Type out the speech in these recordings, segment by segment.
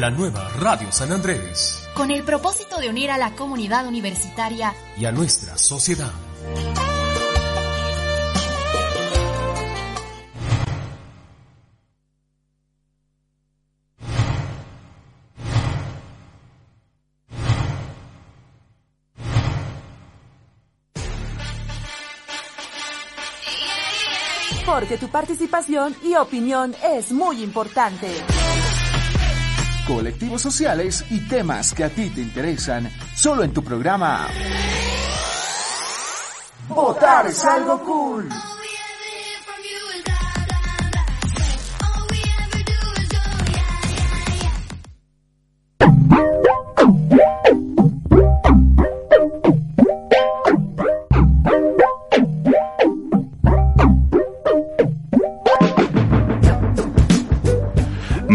La nueva Radio San Andrés. Con el propósito de unir a la comunidad universitaria y a nuestra sociedad. porque tu participación y opinión es muy importante. Colectivos sociales y temas que a ti te interesan, solo en tu programa. Votar es algo cool.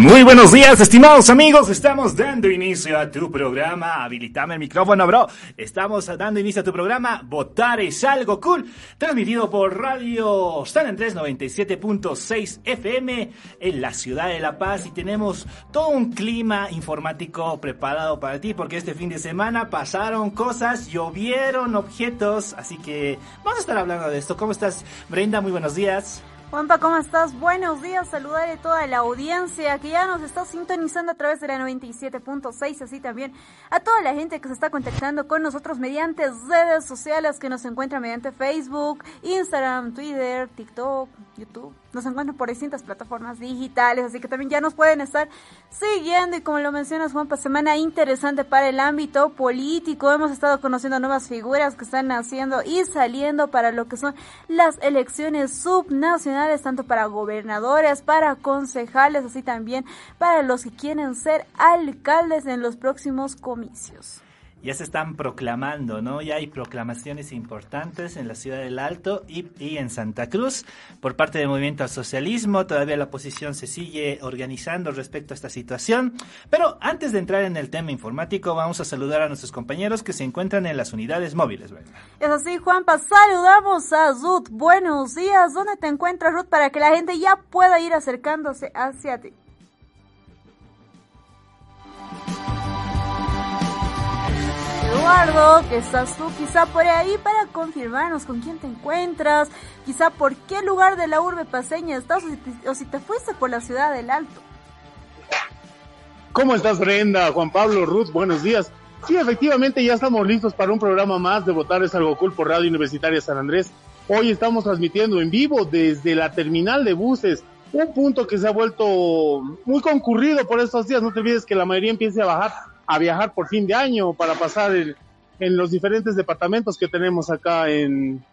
Muy buenos días, estimados amigos. Estamos dando inicio a tu programa. Habilitame el micrófono, bro. Estamos dando inicio a tu programa Votar es algo cool. Transmitido por Radio San Andrés 97.6 FM en la ciudad de La Paz. Y tenemos todo un clima informático preparado para ti porque este fin de semana pasaron cosas, llovieron objetos. Así que vamos a estar hablando de esto. ¿Cómo estás, Brenda? Muy buenos días. Juanpa, ¿cómo estás? Buenos días, saludar a toda la audiencia que ya nos está sintonizando a través de la 97.6, así también a toda la gente que se está contactando con nosotros mediante redes sociales que nos encuentran mediante Facebook, Instagram, Twitter, TikTok, YouTube. Nos encuentran por distintas plataformas digitales, así que también ya nos pueden estar siguiendo y como lo mencionas Juanpa, semana interesante para el ámbito político. Hemos estado conociendo nuevas figuras que están naciendo y saliendo para lo que son las elecciones subnacionales, tanto para gobernadores, para concejales, así también para los que quieren ser alcaldes en los próximos comicios ya se están proclamando, ¿no? Ya hay proclamaciones importantes en la ciudad del Alto y, y, en Santa Cruz por parte del movimiento al socialismo. Todavía la oposición se sigue organizando respecto a esta situación. Pero antes de entrar en el tema informático, vamos a saludar a nuestros compañeros que se encuentran en las unidades móviles, ¿verdad? Es así, Juanpa. Saludamos a Ruth. Buenos días. ¿Dónde te encuentras, Ruth, para que la gente ya pueda ir acercándose hacia ti? Eduardo, que estás tú quizá por ahí para confirmarnos con quién te encuentras, quizá por qué lugar de la urbe paseña estás o si te, o fuiste por la ciudad del Alto. ¿Cómo estás Brenda? Juan Pablo, Ruth, buenos días. Sí, efectivamente ya estamos listos para un programa más de Votar es algo cool por Radio Universitaria San Andrés. Hoy estamos transmitiendo en vivo desde la terminal de buses, un punto que se ha vuelto muy concurrido por estos días. No te olvides que la mayoría empiece a bajar a viajar por fin de año para pasar el, en los diferentes departamentos que tenemos acá en,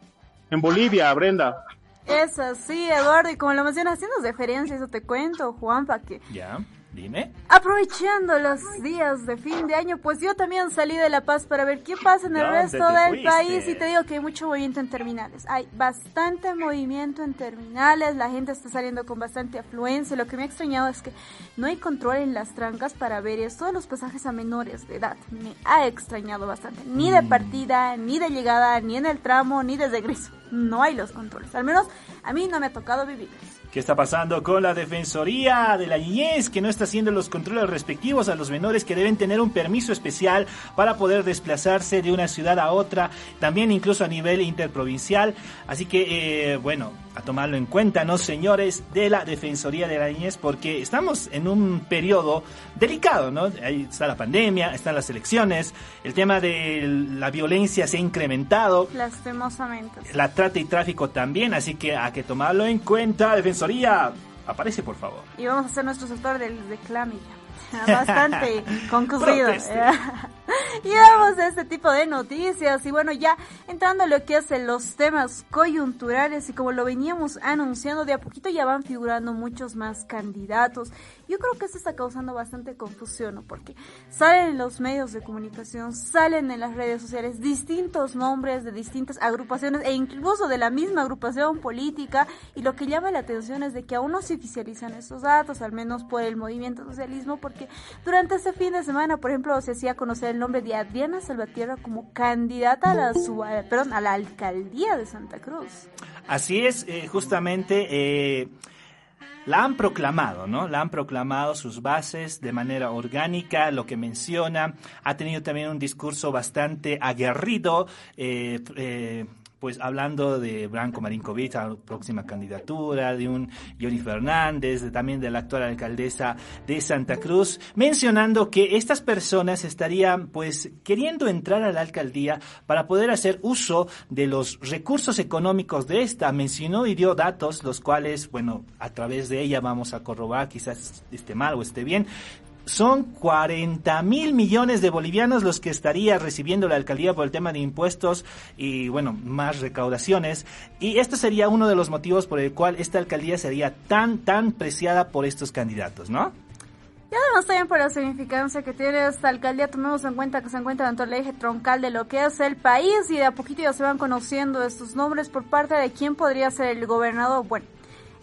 en Bolivia, Brenda. Es así, Eduardo, y como lo mencionas, haciendo referencia, eso te cuento, Juanpa, que... Ya. Dime. Aprovechando los días de fin de año, pues yo también salí de La Paz para ver qué pasa en el resto del fuiste? país y te digo que hay mucho movimiento en terminales. Hay bastante movimiento en terminales, la gente está saliendo con bastante afluencia. Lo que me ha extrañado es que no hay control en las trancas para ver esto de los pasajes a menores de edad. Me ha extrañado bastante. Ni de partida, ni de llegada, ni en el tramo, ni de regreso. No hay los controles. Al menos a mí no me ha tocado vivirlos. ¿Qué está pasando con la Defensoría de la Niñez que no está haciendo los controles respectivos a los menores que deben tener un permiso especial para poder desplazarse de una ciudad a otra, también incluso a nivel interprovincial? Así que, eh, bueno, a tomarlo en cuenta, ¿no, señores de la Defensoría de la Niñez? Porque estamos en un periodo delicado, ¿no? Ahí está la pandemia, están las elecciones, el tema de la violencia se ha incrementado. Lastimosamente. La trata y tráfico también, así que hay que tomarlo en cuenta. Defensoría, aparece por favor. Y vamos a hacer nuestro sector del reclame bastante concurrido. y vamos a este tipo de noticias. Y bueno, ya entrando a lo que es los temas coyunturales y como lo veníamos anunciando, de a poquito ya van figurando muchos más candidatos. Yo creo que esto está causando bastante confusión, ¿no? Porque salen en los medios de comunicación, salen en las redes sociales distintos nombres de distintas agrupaciones e incluso de la misma agrupación política. Y lo que llama la atención es de que aún no se oficializan estos datos, al menos por el movimiento socialismo, porque durante este fin de semana, por ejemplo, se hacía conocer el nombre de Adriana Salvatierra como candidata a la, perdón, a la alcaldía de Santa Cruz. Así es, eh, justamente. Eh, la han proclamado, ¿no? La han proclamado sus bases de manera orgánica, lo que menciona, ha tenido también un discurso bastante aguerrido, eh, eh, pues hablando de Branco Marinkovic, la próxima candidatura, de un Johnny Fernández, de, también de la actual alcaldesa de Santa Cruz, mencionando que estas personas estarían pues queriendo entrar a la alcaldía para poder hacer uso de los recursos económicos de esta. Mencionó y dio datos, los cuales, bueno, a través de ella vamos a corroborar, quizás esté mal o esté bien, son 40 mil millones de bolivianos los que estaría recibiendo la alcaldía por el tema de impuestos y, bueno, más recaudaciones. Y esto sería uno de los motivos por el cual esta alcaldía sería tan, tan preciada por estos candidatos, ¿no? Y además también por la significancia que tiene esta alcaldía, tomemos en cuenta que se encuentra dentro del eje troncal de lo que es el país y de a poquito ya se van conociendo estos nombres por parte de quién podría ser el gobernador. Bueno,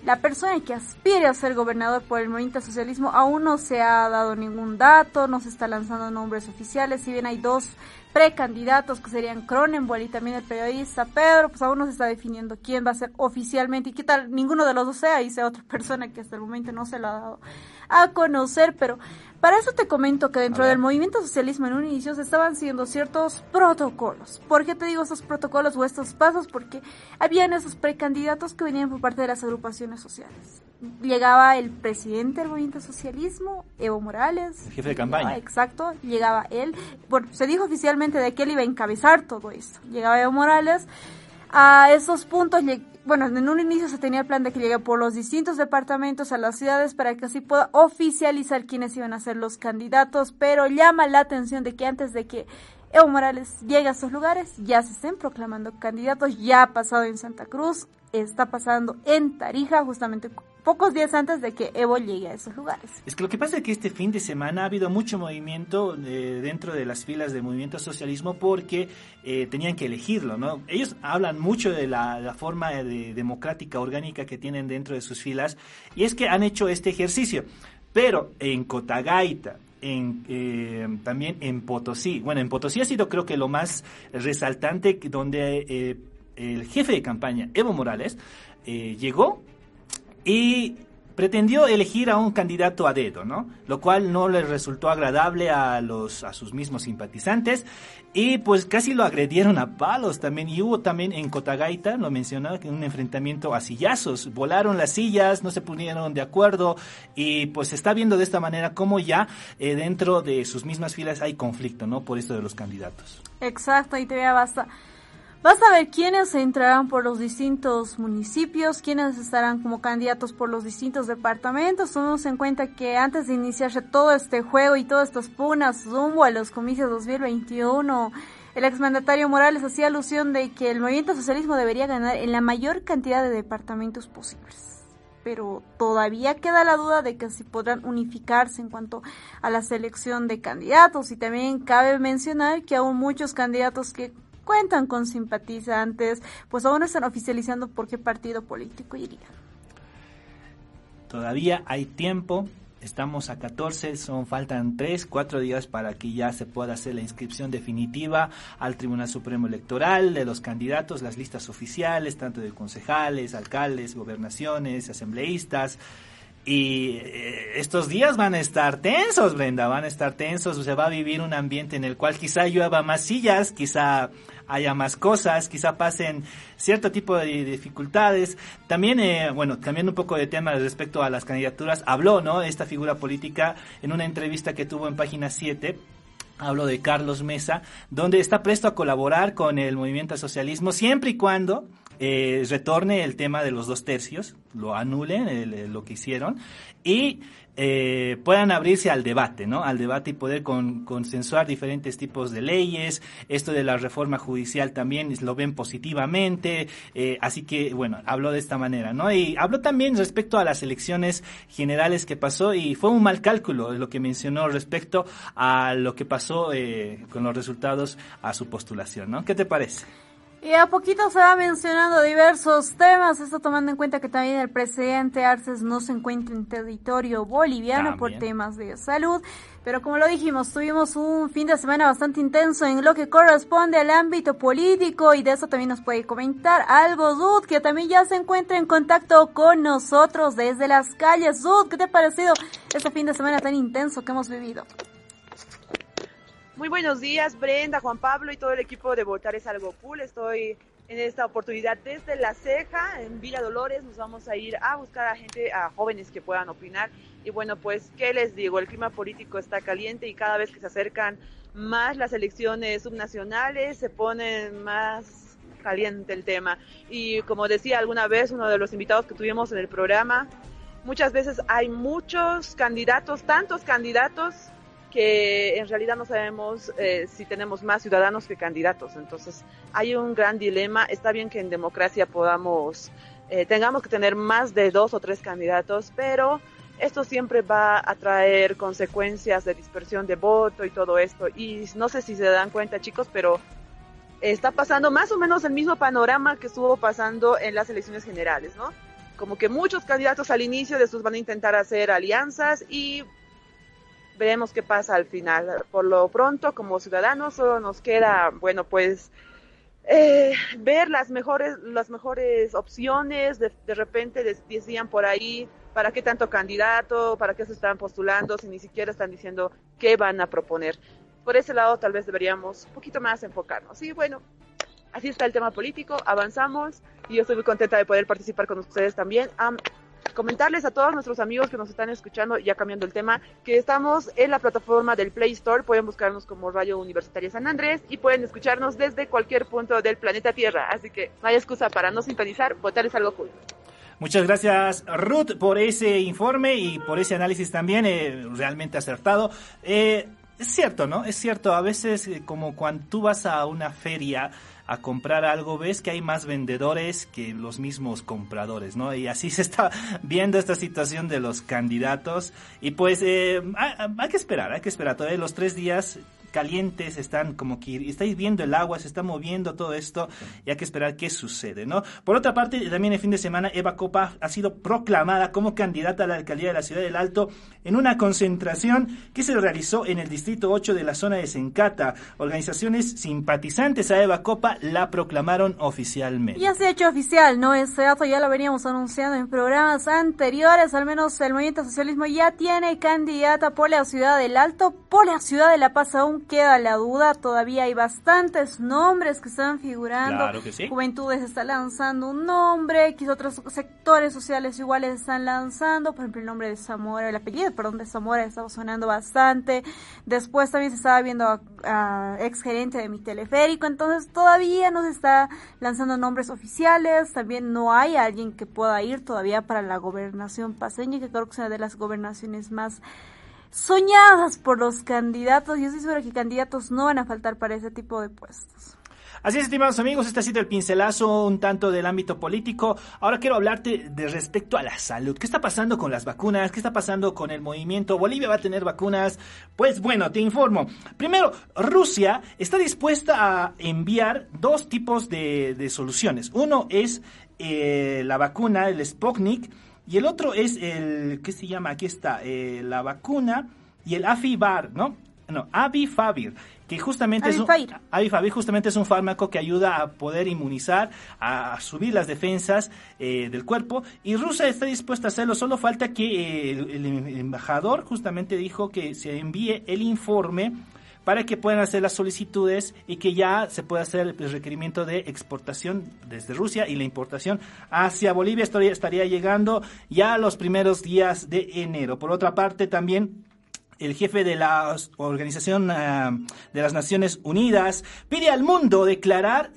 la persona que aspire a ser gobernador por el movimiento socialismo aún no se ha dado ningún dato, no se está lanzando nombres oficiales, si bien hay dos precandidatos que serían Cronenberg y también el periodista Pedro, pues aún no se está definiendo quién va a ser oficialmente y qué tal ninguno de los dos sea y sea otra persona que hasta el momento no se lo ha dado a conocer, pero para eso te comento que dentro del movimiento socialismo en un inicio se estaban siguiendo ciertos protocolos. ¿Por qué te digo estos protocolos o estos pasos? Porque habían esos precandidatos que venían por parte de las agrupaciones sociales. Llegaba el presidente del movimiento socialismo, Evo Morales. El jefe de campaña. exacto, llegaba él. Bueno, se dijo oficialmente de que él iba a encabezar todo esto. Llegaba Evo Morales. A esos puntos bueno, en un inicio se tenía el plan de que llegue por los distintos departamentos a las ciudades para que así pueda oficializar quiénes iban a ser los candidatos, pero llama la atención de que antes de que Evo Morales llegue a esos lugares, ya se estén proclamando candidatos, ya ha pasado en Santa Cruz, está pasando en Tarija, justamente pocos días antes de que Evo llegue a esos lugares. Es que lo que pasa es que este fin de semana ha habido mucho movimiento eh, dentro de las filas del movimiento socialismo porque eh, tenían que elegirlo, ¿no? Ellos hablan mucho de la, forma de, democrática orgánica que tienen dentro de sus filas y es que han hecho este ejercicio. Pero en Cotagaita, en, eh, también en Potosí. Bueno, en Potosí ha sido creo que lo más resaltante donde el jefe de campaña, Evo Morales, llegó y pretendió elegir a un candidato a dedo, ¿no? Lo cual no le resultó agradable a los a sus mismos simpatizantes y pues casi lo agredieron a palos también y hubo también en Cotagaita, lo mencionaba, que un enfrentamiento a sillazos, volaron las sillas, no se pusieron de acuerdo y pues se está viendo de esta manera cómo ya eh, dentro de sus mismas filas hay conflicto, ¿no? Por esto de los candidatos. Exacto, y te vea basta Vas a ver quiénes entrarán por los distintos municipios, quiénes estarán como candidatos por los distintos departamentos. Tomemos en cuenta que antes de iniciarse todo este juego y todas estas punas rumbo a los comicios 2021, el exmandatario Morales hacía alusión de que el movimiento socialismo debería ganar en la mayor cantidad de departamentos posibles. Pero todavía queda la duda de que si podrán unificarse en cuanto a la selección de candidatos. Y también cabe mencionar que aún muchos candidatos que cuentan con simpatizantes, pues aún no están oficializando por qué partido político irían. Todavía hay tiempo, estamos a 14, son faltan 3, 4 días para que ya se pueda hacer la inscripción definitiva al Tribunal Supremo Electoral de los candidatos, las listas oficiales, tanto de concejales, alcaldes, gobernaciones, asambleístas. Y eh, estos días van a estar tensos, Brenda, van a estar tensos. Se va a vivir un ambiente en el cual quizá llueva más sillas, quizá haya más cosas, quizá pasen cierto tipo de dificultades. También, eh, bueno, cambiando un poco de tema respecto a las candidaturas, habló, ¿no? Esta figura política en una entrevista que tuvo en página 7 hablo de Carlos Mesa, donde está presto a colaborar con el movimiento socialismo siempre y cuando eh, retorne el tema de los dos tercios, lo anulen, lo que hicieron, y eh, puedan abrirse al debate, ¿no? Al debate y poder consensuar diferentes tipos de leyes. Esto de la reforma judicial también lo ven positivamente. Eh, así que, bueno, habló de esta manera, ¿no? Y habló también respecto a las elecciones generales que pasó y fue un mal cálculo lo que mencionó respecto a lo que pasó eh, con los resultados a su postulación, ¿no? ¿Qué te parece? Y a poquito se va mencionando diversos temas, esto tomando en cuenta que también el presidente Arces no se encuentra en territorio boliviano por temas de salud. Pero como lo dijimos, tuvimos un fin de semana bastante intenso en lo que corresponde al ámbito político y de eso también nos puede comentar algo Zud, que también ya se encuentra en contacto con nosotros desde las calles. Zud, ¿qué te ha parecido este fin de semana tan intenso que hemos vivido? Muy buenos días, Brenda, Juan Pablo y todo el equipo de Votar es algo cool. Estoy en esta oportunidad desde La Ceja, en Villa Dolores. Nos vamos a ir a buscar a gente, a jóvenes que puedan opinar. Y bueno, pues, ¿qué les digo? El clima político está caliente y cada vez que se acercan más las elecciones subnacionales, se pone más caliente el tema. Y como decía alguna vez uno de los invitados que tuvimos en el programa, muchas veces hay muchos candidatos, tantos candidatos que en realidad no sabemos eh, si tenemos más ciudadanos que candidatos. Entonces, hay un gran dilema. Está bien que en democracia podamos, eh, tengamos que tener más de dos o tres candidatos, pero esto siempre va a traer consecuencias de dispersión de voto y todo esto. Y no sé si se dan cuenta, chicos, pero está pasando más o menos el mismo panorama que estuvo pasando en las elecciones generales, ¿no? Como que muchos candidatos al inicio de estos van a intentar hacer alianzas y veremos qué pasa al final. Por lo pronto, como ciudadanos, solo nos queda, bueno, pues eh, ver las mejores, las mejores opciones. De, de repente decían por ahí, ¿para qué tanto candidato? ¿Para qué se están postulando? Si ni siquiera están diciendo qué van a proponer. Por ese lado, tal vez deberíamos un poquito más enfocarnos. Y bueno, así está el tema político. Avanzamos y yo estoy muy contenta de poder participar con ustedes también comentarles a todos nuestros amigos que nos están escuchando, ya cambiando el tema, que estamos en la plataforma del Play Store, pueden buscarnos como Radio Universitaria San Andrés y pueden escucharnos desde cualquier punto del planeta Tierra, así que no hay excusa para no sintonizar, votar algo cool. Muchas gracias Ruth por ese informe y por ese análisis también, eh, realmente acertado. Eh, es cierto, ¿no? Es cierto, a veces eh, como cuando tú vas a una feria, a comprar algo, ves que hay más vendedores que los mismos compradores, ¿no? Y así se está viendo esta situación de los candidatos. Y pues eh, hay, que esperar, hay que esperar. Todavía los tres días calientes, están como que estáis viendo el agua, se está moviendo todo esto y hay que esperar qué sucede, ¿no? Por otra parte, también el fin de semana Eva Copa ha sido proclamada como candidata a la alcaldía de la ciudad del Alto en una concentración que se realizó en el distrito 8 de la zona de Sencata. Organizaciones simpatizantes a Eva Copa la proclamaron oficialmente. Ya se ha hecho oficial, ¿no? Ese dato ya lo veníamos anunciando en programas anteriores, al menos el Movimiento Socialismo ya tiene candidata por la ciudad del Alto, por la ciudad de La Paz aún queda la duda, todavía hay bastantes nombres que están figurando. Claro que Juventudes está lanzando un nombre, quizás otros sectores sociales iguales están lanzando, por ejemplo el nombre de Zamora, el apellido, perdón, de Zamora estaba sonando bastante. Después también se estaba viendo a, ex gerente de mi teleférico, entonces todavía no se está lanzando nombres oficiales, también no hay alguien que pueda ir todavía para la gobernación paseña, que creo que es una de las gobernaciones más soñadas por los candidatos. Yo estoy segura que candidatos no van a faltar para ese tipo de puestos. Así es, estimados amigos, este ha sido el pincelazo un tanto del ámbito político. Ahora quiero hablarte de respecto a la salud. ¿Qué está pasando con las vacunas? ¿Qué está pasando con el movimiento? ¿Bolivia va a tener vacunas? Pues bueno, te informo. Primero, Rusia está dispuesta a enviar dos tipos de, soluciones. Uno es eh, la vacuna, el Sputnik, y el otro es el, ¿qué se llama? Aquí está, eh, la vacuna y el Afibar, ¿no? No, Avifavir, que justamente es un, Avifavir justamente es un fármaco que ayuda a poder inmunizar, a, subir las defensas eh, del cuerpo. Y Rusia está dispuesta a hacerlo, solo falta que eh, el embajador justamente dijo que se envíe el informe para que puedan hacer las solicitudes y que ya se pueda hacer el requerimiento de exportación desde Rusia y la importación hacia Bolivia estaría, llegando ya los primeros días de enero. Por otra parte, también el jefe de la Organización ah, de las Naciones Unidas pide al mundo declarar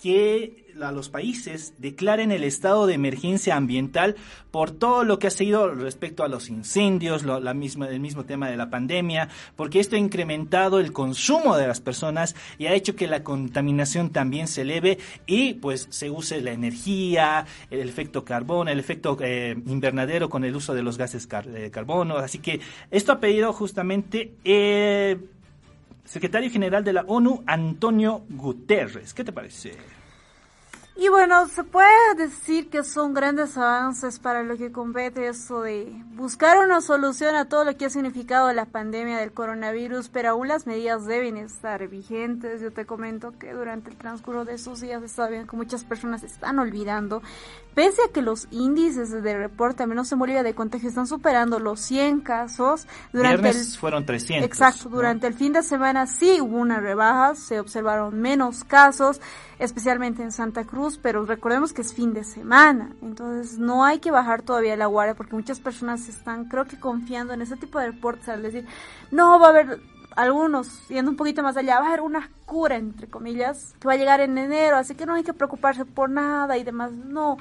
que a los países declaren el estado de emergencia ambiental por todo lo que ha sido respecto a los incendios, la misma, el mismo tema de la pandemia, porque esto ha incrementado el consumo de las personas y ha hecho que la contaminación también se eleve y pues se use la energía, el efecto carbono, el efecto eh, invernadero con el uso de los gases de carbono. Así que esto ha pedido justamente... Eh, secretario general de la ONU, Antonio Guterres. ¿Qué te parece? Y bueno, se puede decir que son grandes avances para lo que compete eso de buscar una solución a todo lo que ha significado la pandemia del coronavirus, pero aún las medidas deben estar vigentes. Yo te comento que durante el transcurso de esos días está bien que muchas personas están olvidando, pese a que los índices de reporte, al menos en Bolivia, de contagio están superando los 100 casos. Durante el, fueron 300. Exacto, durante el fin de semana sí hubo una rebaja, se observaron menos casos especialmente en Santa Cruz, pero recordemos que es fin de semana, entonces no hay que bajar todavía la guardia porque muchas personas están, creo que confiando en ese tipo de reportes al decir, no va a haber algunos, yendo un poquito más allá, va a haber una cura, entre comillas, que va a llegar en enero, así que no hay que preocuparse por nada y demás, no.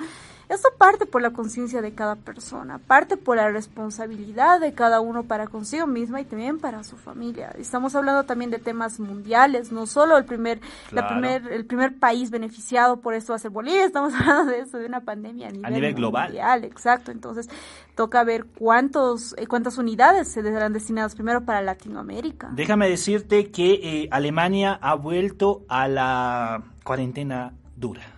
Esto parte por la conciencia de cada persona, parte por la responsabilidad de cada uno para consigo misma y también para su familia. Estamos hablando también de temas mundiales, no solo el primer, la primer, el primer país beneficiado por esto va a ser Bolivia, estamos hablando de eso, de una pandemia a nivel, a nivel global. Mundial, exacto. Entonces, toca ver cuántos, eh, cuántas unidades se serán destinadas primero para Latinoamérica. Déjame decirte que eh, Alemania ha vuelto a la cuarentena dura.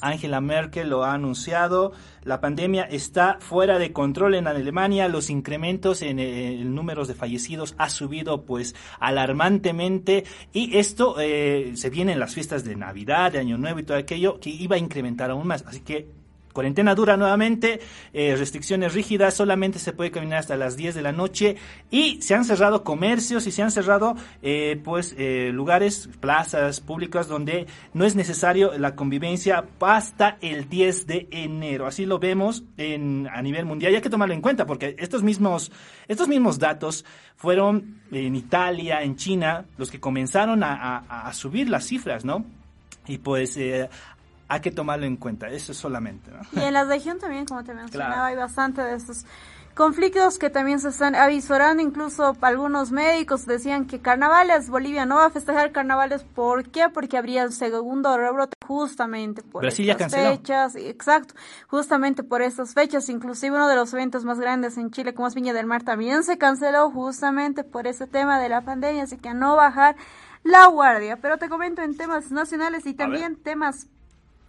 Angela Merkel lo ha anunciado. La pandemia está fuera de control en Alemania. Los incrementos en el, número de fallecidos ha subido pues alarmantemente. Y esto eh, se viene en las fiestas de Navidad, de Año Nuevo y todo aquello que iba a incrementar aún más. Así que Cuarentena dura nuevamente, eh, restricciones rígidas, solamente se puede caminar hasta las 10 de la noche y se han cerrado comercios y se han cerrado eh, pues eh, lugares, plazas públicas donde no es necesario la convivencia hasta el 10 de enero. Así lo vemos en, a nivel mundial y hay que tomarlo en cuenta porque estos mismos, estos mismos datos fueron en Italia, en China, los que comenzaron a, subir las cifras, ¿no? Y pues hay que tomarlo en cuenta, eso solamente. ¿no? Y en la región también, como te mencionaba, hay bastante de estos conflictos que también se están avisorando, incluso algunos médicos decían que carnavales, Bolivia no va a festejar carnavales, ¿por qué? Porque habría un segundo rebrote justamente por estas fechas, exacto, justamente por esas fechas, inclusive uno de los eventos más grandes en Chile, como es Viña del Mar, también se canceló justamente por ese tema de la pandemia, así que a no bajar la guardia, pero te comento en temas nacionales y también temas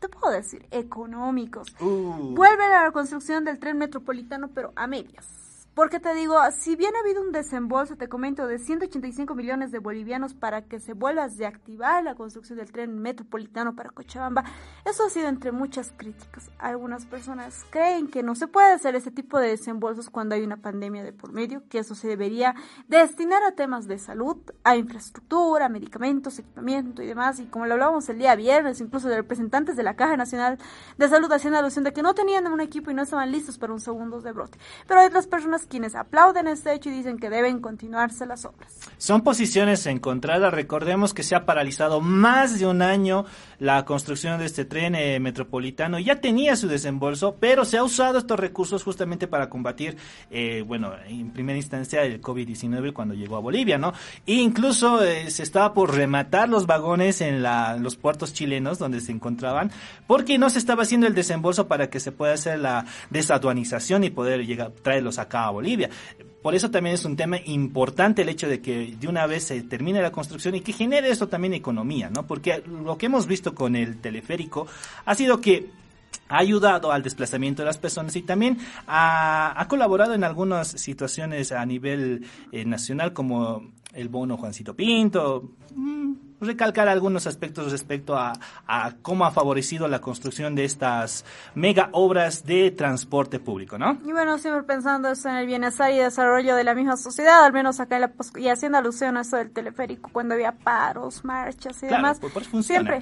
te puedo decir, económicos. Uh. Vuelve a la construcción del tren metropolitano, pero a medias. Porque te digo, si bien ha habido un desembolso, te comento, de 185 millones de bolivianos para que se vuelva a reactivar la construcción del tren metropolitano para Cochabamba, eso ha sido entre muchas críticas. Algunas personas creen que no se puede hacer ese tipo de desembolsos cuando hay una pandemia de por medio, que eso se debería destinar a temas de salud, a infraestructura, medicamentos, equipamiento y demás. Y como lo hablábamos el día viernes, incluso de representantes de la Caja Nacional de Salud haciendo alusión de que no tenían un equipo y no estaban listos para un segundo de brote. Pero hay otras personas quienes aplauden este hecho y dicen que deben continuarse las obras. Son posiciones encontradas. Recordemos que se ha paralizado más de un año la construcción de este tren eh, metropolitano. Ya tenía su desembolso, pero se ha usado estos recursos justamente para combatir, eh, bueno, en primera instancia el COVID-19 cuando llegó a Bolivia, ¿no? E incluso eh, se estaba por rematar los vagones en la, los puertos chilenos donde se encontraban, porque no se estaba haciendo el desembolso para que se pueda hacer la desaduanización y poder llegar, traerlos acá Bolivia. Por eso también es un tema importante el hecho de que de una vez se termine la construcción y que genere eso también economía, ¿no? Porque lo que hemos visto con el teleférico ha sido que ha ayudado al desplazamiento de las personas y también ha, colaborado en algunas situaciones a nivel eh, nacional como el bono Juancito Pinto. Mm, recalcar algunos aspectos respecto a, cómo ha favorecido la construcción de estas mega obras de transporte público, ¿no? Y bueno, siempre pensando eso en el bienestar y desarrollo de la misma sociedad, al menos acá en la y haciendo alusión a eso del teleférico, cuando había paros, marchas y demás. funciona. Siempre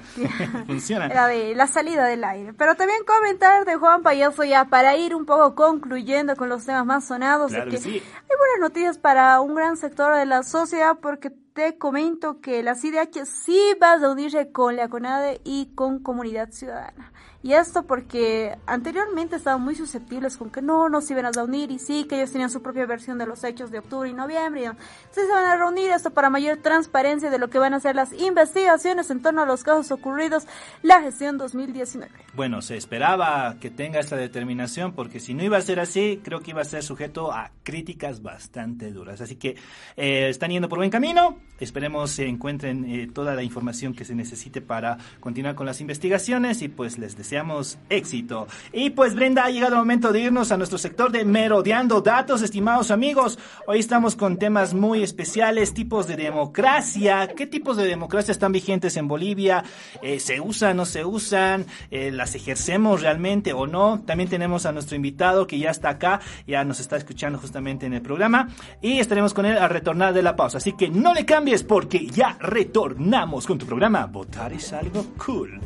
funciona. Era de la salida del aire. Pero también comentar de Juan Payaso ya para ir un poco concluyendo con los temas más sonados. de que Hay buenas noticias para un gran sector de la sociedad porque te comento que la CIDH sí va a reunirse con la CONADE y con Comunidad Ciudadana. Y esto porque anteriormente estaban muy susceptibles con que no nos iban a reunir y sí, que ellos tenían su propia versión de los hechos de octubre y noviembre. Entonces se van a reunir esto para mayor transparencia de lo que van a ser las investigaciones en torno a los casos ocurridos la gestión 2019. Bueno, se esperaba que tenga esta determinación porque si no iba a ser así, creo que iba a ser sujeto a críticas bastante duras. Así que eh, están yendo por buen camino Esperemos se encuentren eh, toda la información que se necesite para continuar con las investigaciones y pues les deseamos éxito. Y pues Brenda, ha llegado el momento de irnos a nuestro sector de merodeando datos, estimados amigos. Hoy estamos con temas muy especiales, tipos de democracia. ¿Qué tipos de democracia están vigentes en Bolivia? Eh, ¿Se usan, no se usan? Eh, ¿Las ejercemos realmente o no? También tenemos a nuestro invitado que ya está acá, ya nos está escuchando justamente en el programa y estaremos con él al retornar de la pausa. Así que no le cambie es porque ya retornamos con tu programa Votar es algo cool.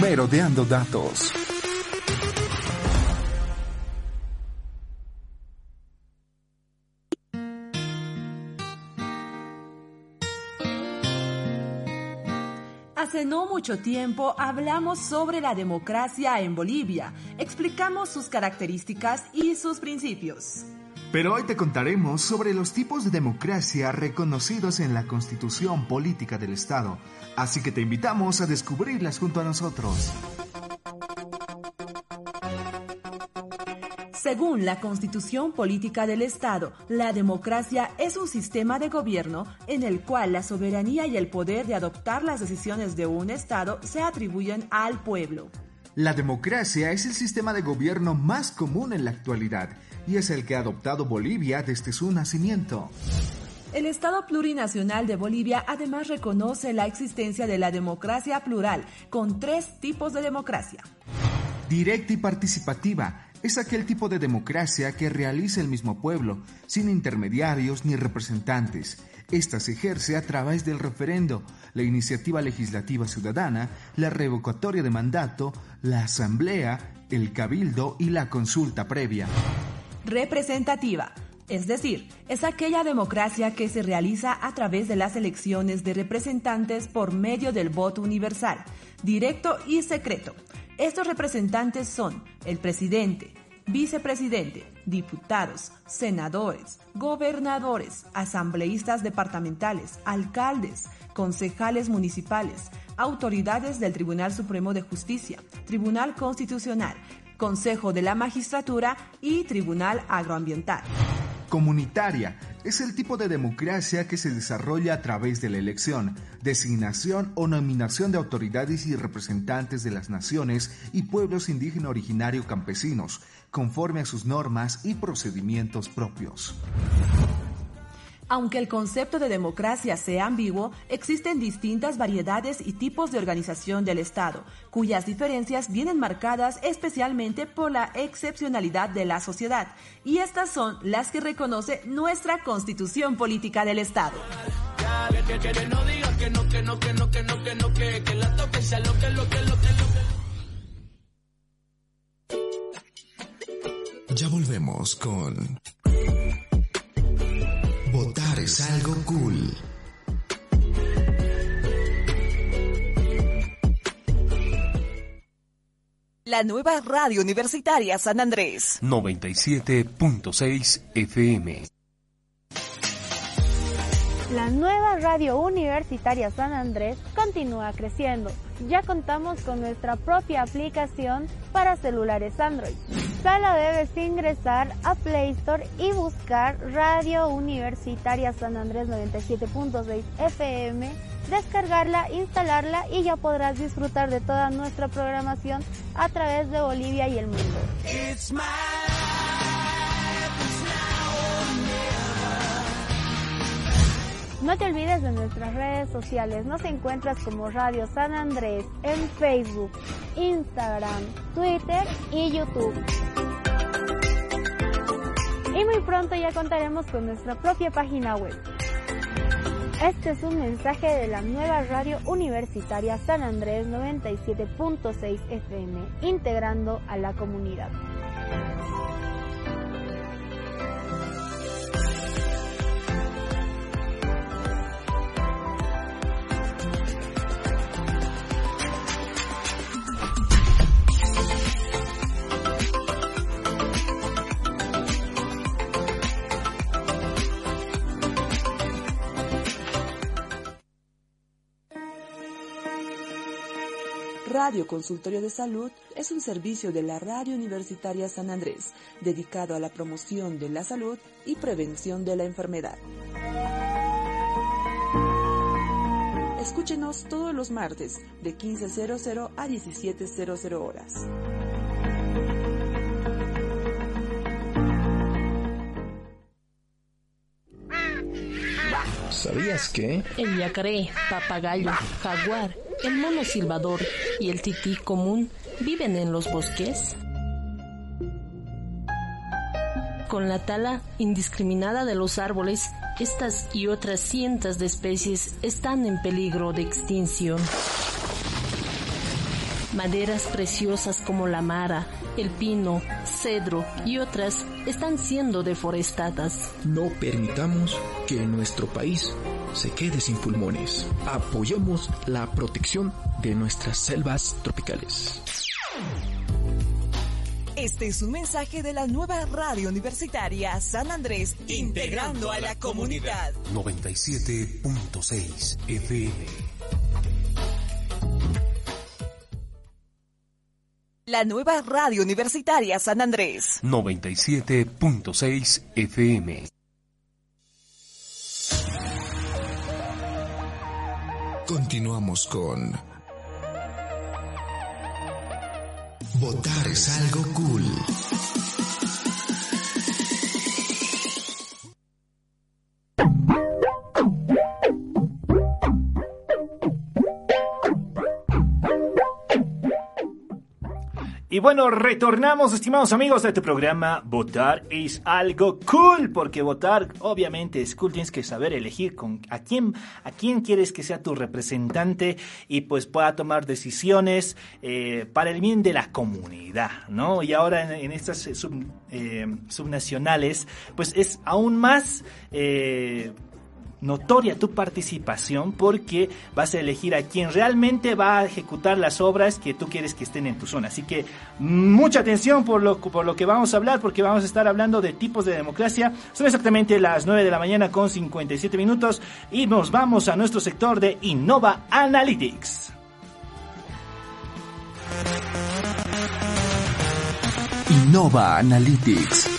Merodeando datos. Hace no mucho tiempo hablamos sobre la democracia en Bolivia, explicamos sus características y sus principios. Pero hoy te contaremos sobre los tipos de democracia reconocidos en la Constitución Política del Estado, así que te invitamos a descubrirlas junto a nosotros. Según la Constitución Política del Estado, la democracia es un sistema de gobierno en el cual la soberanía y el poder de adoptar las decisiones de un Estado se atribuyen al pueblo. La democracia es el sistema de gobierno más común en la actualidad y es el que ha adoptado Bolivia desde su nacimiento. El Estado plurinacional de Bolivia además reconoce la existencia de la democracia plural, con tres tipos de democracia. Directa y participativa es aquel tipo de democracia que realiza el mismo pueblo, sin intermediarios ni representantes. Esta se ejerce a través del referendo, la iniciativa legislativa ciudadana, la revocatoria de mandato, la asamblea, el cabildo y la consulta previa. Representativa. Es decir, es aquella democracia que se realiza a través de las elecciones de representantes por medio del voto universal, directo y secreto, estos representantes son el presidente, vicepresidente, diputados, senadores, gobernadores, asambleístas departamentales, alcaldes, concejales municipales, autoridades del Tribunal Supremo de Justicia, Tribunal Constitucional, Consejo de la Magistratura y Tribunal Agroambiental. Comunitaria es el tipo de democracia que se desarrolla a través de la elección, designación o nominación de autoridades y representantes de las naciones y pueblos indígena originario campesinos, conforme a sus normas y procedimientos propios. Aunque el concepto de democracia sea ambiguo, existen distintas variedades y tipos de organización del Estado, cuyas diferencias vienen marcadas especialmente por la excepcionalidad de la sociedad, y estas son las que reconoce nuestra Constitución Política del Estado. Ya volvemos con es algo cool. La nueva radio universitaria San Andrés. 97.6 FM. La nueva radio universitaria San Andrés continúa creciendo. Ya contamos con nuestra propia aplicación para celulares Android. Solo debes ingresar a Play Store y buscar Radio Universitaria San Andrés 97.6 FM, descargarla, instalarla y ya podrás disfrutar de toda nuestra programación a través de Bolivia y el mundo. No te olvides de nuestras redes sociales. Nos encuentras como Radio San Andrés en Facebook, Instagram, Twitter y YouTube. Y muy pronto ya contaremos con nuestra propia página web. Este es un mensaje de la nueva radio universitaria San Andrés 97.6 FM, integrando a la comunidad. Radio Consultorio de Salud es un servicio de la Radio Universitaria San Andrés dedicado a la promoción de la salud y prevención de la enfermedad. Escúchenos todos los martes de 15.00 a 17.00 horas. ¿Sabías que? El yacaré, papagayo, jaguar, el mono silbador y el tití común viven en los bosques. Con la tala indiscriminada de los árboles, estas y otras cientos de especies están en peligro de extinción. Maderas preciosas como la mara, el pino, cedro y otras están siendo deforestadas. No permitamos que nuestro país se quede sin pulmones. Apoyemos la protección de nuestras selvas tropicales. Este es un mensaje de la nueva radio universitaria San Andrés, integrando a la comunidad. 97.6 FM. La nueva radio universitaria San Andrés. 97.6 FM. Continuamos con... Votar es algo cool. Y bueno, retornamos, estimados amigos, de tu programa Votar es algo cool, porque votar obviamente es cool, tienes que saber elegir con a quién, a quién quieres que sea tu representante y pues pueda tomar decisiones eh, para el bien de la comunidad, ¿no? Y ahora en, estas eh, sub, eh, subnacionales, pues es aún más... notoria tu participación porque vas a elegir a quien realmente va a ejecutar las obras que tú quieres que estén en tu zona. Así que mucha atención por lo, por lo que vamos a hablar porque vamos a estar hablando de tipos de democracia. Son exactamente las 9 de la mañana con 57 minutos y nos vamos a nuestro sector de Innova Analytics. Innova Analytics.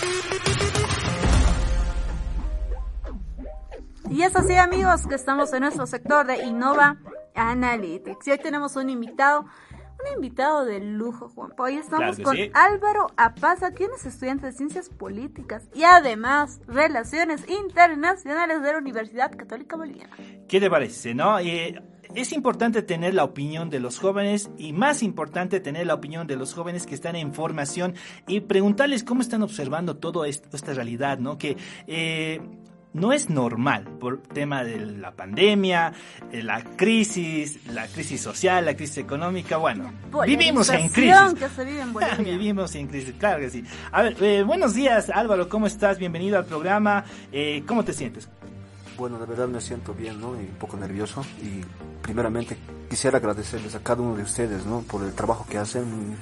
Y es así amigos que estamos en nuestro sector de Innova Analytics. Y hoy tenemos un invitado, un invitado de lujo, Juan. Hoy estamos Claro con sí. Álvaro Apaza, quien es estudiante de Ciencias Políticas y además Relaciones Internacionales de la Universidad Católica Boliviana. ¿Qué te parece, no? Eh, es importante tener la opinión de los jóvenes y más importante tener la opinión de los jóvenes que están en formación y preguntarles cómo están observando toda esta realidad, ¿no? Que eh, no es normal por tema de la pandemia, eh, la crisis, la crisis social, la crisis económica, bueno, vivimos en crisis. Polarización que se vive en Bolivia. Vivimos en crisis, claro que sí. A ver, eh, buenos días Álvaro, ¿cómo estás? Bienvenido al programa. Eh, ¿Cómo te sientes? Bueno, la verdad me siento bien, ¿no? Y un poco nervioso. Y primeramente quisiera agradecerles a cada uno de ustedes, ¿no? Por el trabajo que hacen, un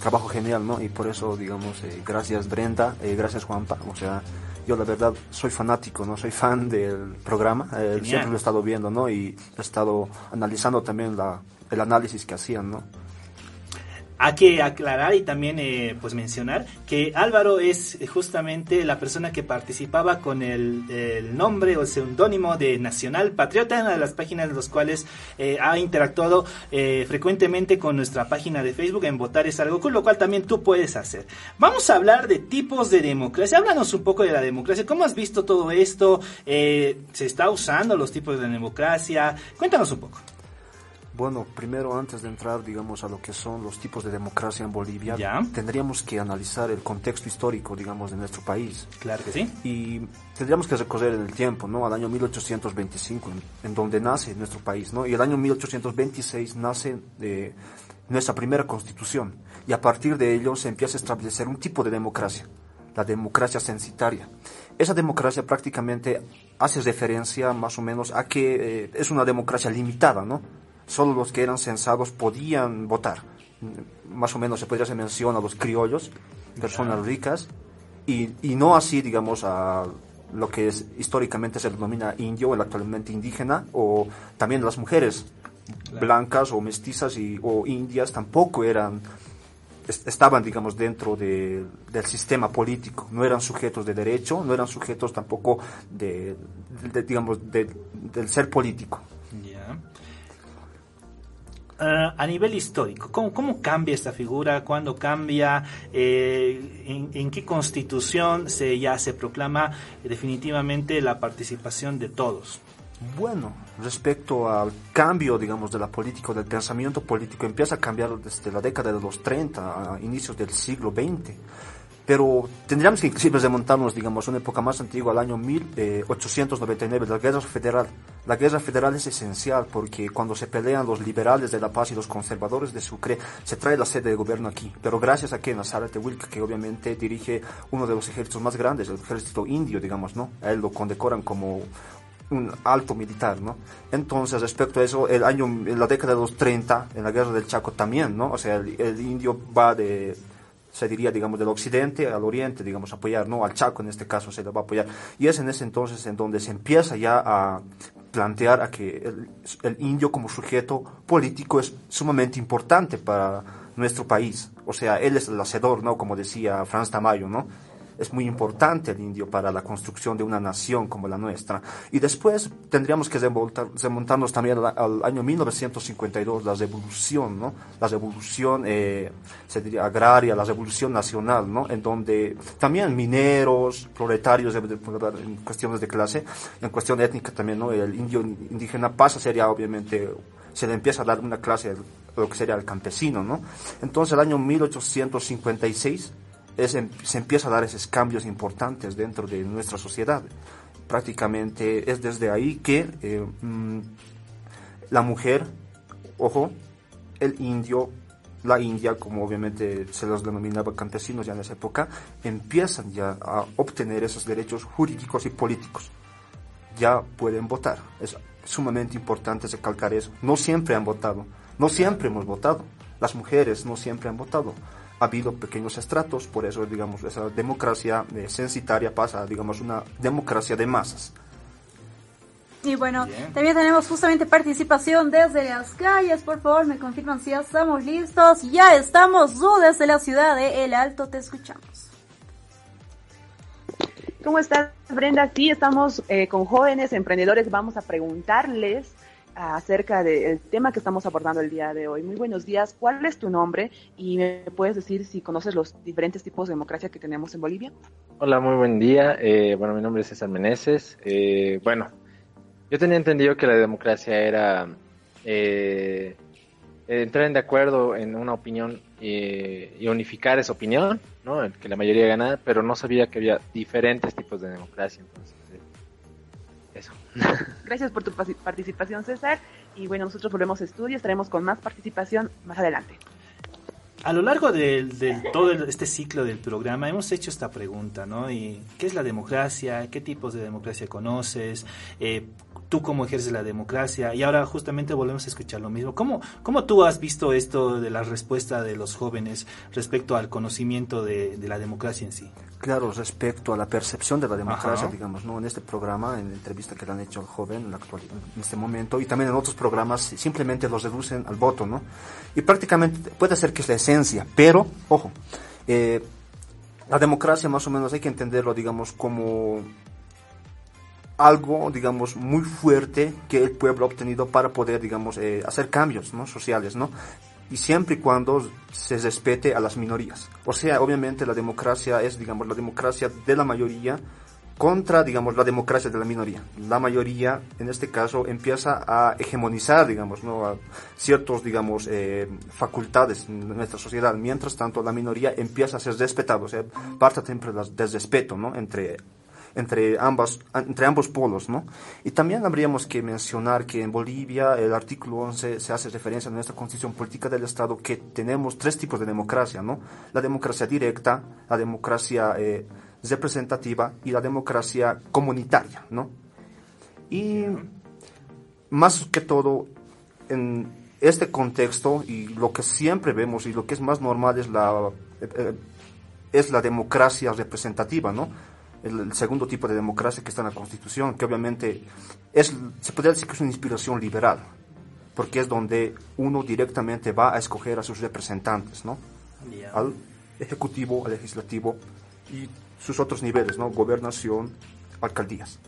trabajo genial, ¿no? Y por eso, digamos, eh, gracias Brenda, eh, gracias Juanpa. O sea, yo la verdad soy fanático, ¿no? Soy fan del programa. eh, siempre lo he estado viendo, ¿no? Y he estado analizando también la, el análisis que hacían, ¿no? Hay que aclarar y también eh, pues mencionar que Álvaro es justamente la persona que participaba con el, nombre o el seudónimo de Nacional Patriota, una de las páginas de las cuales eh, ha interactuado eh, frecuentemente con nuestra página de Facebook en Votar es algo cool, lo cual también tú puedes hacer. Vamos a hablar de tipos de democracia. Háblanos un poco de la democracia. ¿Cómo has visto todo esto? Eh, ¿Se está usando los tipos de democracia? Cuéntanos un poco. Bueno, primero antes de entrar, digamos, a lo que son los tipos de democracia en Bolivia, tendríamos que analizar el contexto histórico, digamos, de nuestro país. Claro que sí. Y tendríamos que recorrer en el tiempo, ¿no? Al año 1825, en, en donde nace nuestro país, ¿no? Y el año 1826 nace eh, nuestra primera constitución. Y a partir de ello se empieza a establecer un tipo de democracia, la democracia censitaria. Esa democracia prácticamente hace referencia más o menos a que eh, es una democracia limitada, ¿no? Solo los que eran censados podían votar. Más o menos se podría hacer mención a los criollos, personas ricas, y, y no así, digamos, a lo que es, históricamente se denomina indio, el actualmente indígena, o también las mujeres blancas o mestizas y, o indias tampoco eran estaban, digamos, dentro de, del sistema político, no eran sujetos de derecho, no eran sujetos tampoco de, digamos, del ser político. Ah, a nivel histórico, ¿cómo, ¿cómo, cambia esta figura? ¿Cuándo cambia? Eh, en, en, qué constitución se ya se proclama definitivamente la participación de todos? Bueno, respecto al cambio, digamos, de la política, del pensamiento político, empieza a cambiar desde la década de los 30 a inicios del siglo XX. Pero tendríamos que inclusive remontarnos, digamos, una época más antigua, al año 1899, la Guerra Federal. La Guerra Federal es esencial porque cuando se pelean los liberales de La Paz y los conservadores de Sucre, se trae la sede de gobierno aquí. Pero gracias a que Nazareth Wilk, que obviamente dirige uno de los ejércitos más grandes, el ejército indio, digamos, ¿no? A él lo condecoran como un alto militar, ¿no? Entonces, respecto a eso, el año, en la década de los 30, en la guerra del Chaco también, ¿no? O sea, el, indio va de, se diría, digamos, del occidente al oriente, digamos, apoyar, ¿no? Al Chaco en este caso se le va a apoyar. Y es en ese entonces en donde se empieza ya a plantear a que el, el indio como sujeto político es sumamente importante para nuestro país. O sea, él es el hacedor, ¿no? Como decía Franz Tamayo, ¿no? Es muy importante el indio para la construcción de una nación como la nuestra. Y después tendríamos que remontarnos también al, año 1952, la revolución, ¿no? La revolución eh, se diría agraria, la revolución nacional, ¿no? En donde también mineros, proletarios, en cuestiones de clase, en cuestión étnica también, ¿no? El indio indígena pasa, sería obviamente, se le empieza a dar una clase lo que sería el campesino, ¿no? Entonces, el año 1856 se empieza a dar esos cambios importantes dentro de nuestra sociedad. Prácticamente es desde ahí que eh, mm, la mujer, ojo, el indio, la India, como obviamente se los denominaba campesinos ya en esa época, empiezan ya a obtener esos derechos jurídicos y políticos. Ya pueden votar. Es sumamente importante recalcar eso. No siempre han votado, no siempre hemos votado. Las mujeres no siempre han votado ha habido pequeños estratos, por eso, digamos, esa democracia eh, censitaria pasa a, digamos, una democracia de masas. Y bueno, también tenemos justamente participación desde las calles. Por favor, me confirman si ya estamos listos. Ya estamos, Du, desde la ciudad de El Alto, te escuchamos. ¿Cómo estás, Brenda? Sí, estamos eh, con jóvenes emprendedores. Vamos a preguntarles acerca del tema que estamos abordando el día de hoy. Muy buenos días. ¿Cuál es tu nombre? Y me puedes decir si conoces los diferentes tipos de democracia que tenemos en Bolivia. Hola, muy buen día. Eh, bueno, mi nombre es César Meneses. Eh, bueno, yo tenía entendido que la democracia era eh, entrar en de acuerdo en una opinión y unificar esa opinión, ¿no? Que la mayoría gana, pero no sabía que había diferentes tipos de democracia. Entonces, eso. Gracias por tu participación, César. Y bueno, nosotros volvemos a estudio, estaremos con más participación más adelante. A lo largo de, todo este ciclo del programa hemos hecho esta pregunta, ¿no? ¿Y ¿Qué es la democracia? ¿Qué tipos de democracia conoces? Eh, ¿Tú cómo ejerces la democracia? Y ahora justamente volvemos a escuchar lo mismo. ¿Cómo, cómo tú has visto esto de la respuesta de los jóvenes respecto al conocimiento de, la democracia en sí? Claro, respecto a la percepción de la democracia, digamos, ¿no? En este programa, en la entrevista que le han hecho al joven en, la en este momento, y también en otros programas, simplemente los reducen al voto, ¿no? Y prácticamente puede ser que es la esencia pero, ojo, eh, la democracia más o menos hay que entenderlo, digamos, como algo, digamos, muy fuerte que el pueblo ha obtenido para poder, digamos, eh, hacer cambios ¿no? sociales, ¿no? Y siempre y cuando se respete a las minorías. O sea, obviamente la democracia es, digamos, la democracia de la mayoría, contra, digamos, la democracia de la minoría. La mayoría, en este caso, empieza a hegemonizar, digamos, ¿no? a ciertos, digamos, eh, facultades en nuestra sociedad. Mientras tanto, la minoría empieza a ser respetada, o sea, parte siempre del respeto, ¿no? Entre entre ambas entre ambos polos, ¿no? Y también habríamos que mencionar que en Bolivia el artículo 11 se hace referencia en nuestra Constitución Política del Estado que tenemos tres tipos de democracia, ¿no? La democracia directa, la democracia eh, representativa y la democracia comunitaria, ¿no? Y más que todo, en este contexto y lo que siempre vemos y lo que es más normal es la, eh, es la democracia representativa, ¿no? El, segundo tipo de democracia que está en la Constitución, que obviamente es, se podría decir que es una inspiración liberal. porque es donde uno directamente va a escoger a sus representantes, ¿no? Al ejecutivo, al legislativo y sus otros niveles, ¿no? Gobernación, alcaldías.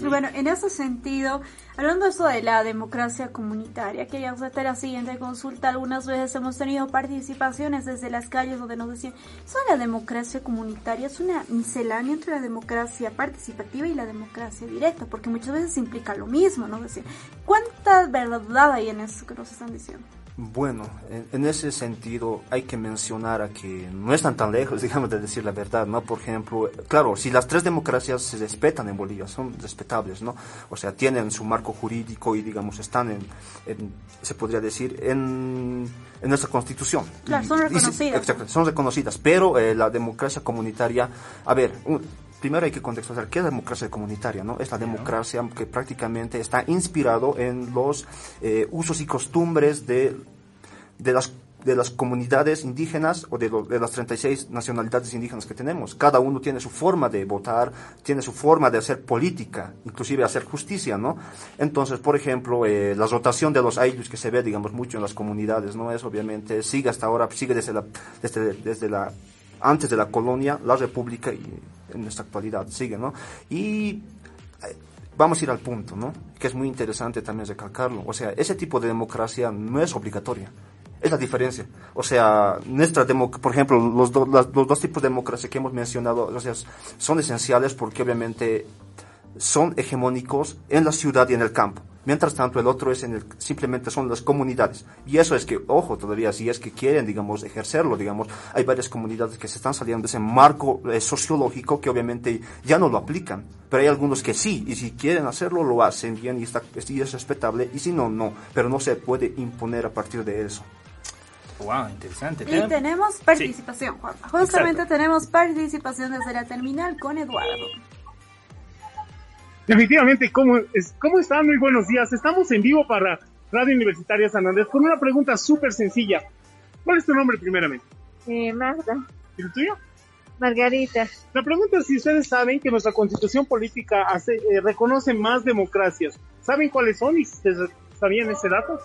Y bueno, en ese sentido, hablando eso de la democracia comunitaria, quería hacerte la siguiente consulta. Algunas veces hemos tenido participaciones desde las calles donde nos decían, eso la democracia comunitaria es una miscelánea entre la democracia participativa y la democracia directa, porque muchas veces implica lo mismo, ¿no? Decir, ¿cuánta verdad hay en eso que nos están diciendo? Bueno, en, ese sentido hay que mencionar a que no están tan lejos, digamos, de decir la verdad, ¿no? Por ejemplo, claro, si las tres democracias se respetan en Bolivia, son respetables, ¿no? O sea, tienen su marco jurídico y, digamos, están en, se podría decir, en, en nuestra constitución. Claro, son reconocidas. exacto, son reconocidas, pero eh, la democracia comunitaria, a ver, primero hay que contextualizar qué es la democracia comunitaria, ¿no? Es la democracia que prácticamente está inspirado en los eh, usos y costumbres de, de las de las comunidades indígenas o de, de, las 36 nacionalidades indígenas que tenemos. Cada uno tiene su forma de votar, tiene su forma de hacer política, inclusive hacer justicia, ¿no? Entonces, por ejemplo, eh, la rotación de los ayllus que se ve, digamos, mucho en las comunidades, ¿no? Es obviamente, sigue hasta ahora, sigue desde la, desde, desde la, antes de la colonia, la república y en nuestra actualidad sigue, ¿no? Y eh, vamos a ir al punto, ¿no? Que es muy interesante también recalcarlo. O sea, ese tipo de democracia no es obligatoria. Es la diferencia. O sea, nuestra por ejemplo, los, dos tipos de democracia que hemos mencionado o son esenciales porque obviamente son hegemónicos en la ciudad y en el campo. Mientras tanto, el otro es en el, simplemente son las comunidades. Y eso es que, ojo, todavía si es que quieren, digamos, ejercerlo, digamos, hay varias comunidades que se están saliendo de ese marco eh, sociológico que obviamente ya no lo aplican. Pero hay algunos que sí, y si quieren hacerlo, lo hacen bien y, está, y es respetable, y si no, no. Pero no se puede imponer a partir de eso. Wow, interesante. Y tenemos participación, Juan. Justamente tenemos participación desde la terminal con Eduardo. Definitivamente, ¿cómo, es, ¿cómo están? Muy buenos días. Estamos en vivo para Radio Universitaria San Andrés con una pregunta súper sencilla. ¿Cuál es tu nombre primeramente? Eh, Magda. ¿Y el tuyo? Margarita. La pregunta es si ustedes saben que nuestra constitución política hace, eh, reconoce más democracias. ¿Saben cuáles son y sabían ese dato?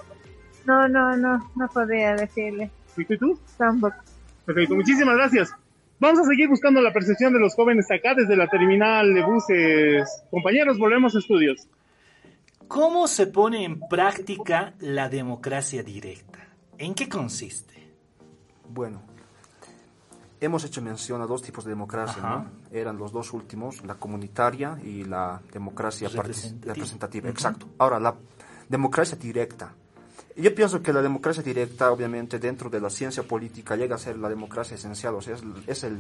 No, no, no, no podría decirle. ¿Y tú? Tampoco. Perfecto, muchísimas gracias. Vamos a seguir buscando la percepción de los jóvenes acá desde la terminal de buses. Compañeros, volvemos a estudios. ¿Cómo se pone en práctica la democracia directa? ¿En qué consiste? Bueno, hemos hecho mención a dos tipos de democracia, ¿no? Eran los dos últimos, la comunitaria y la democracia representativa. representativa. Exacto. Ahora, la democracia directa yo pienso que la democracia directa, obviamente, dentro de la ciencia política llega a ser la democracia esencial, o sea, es, el,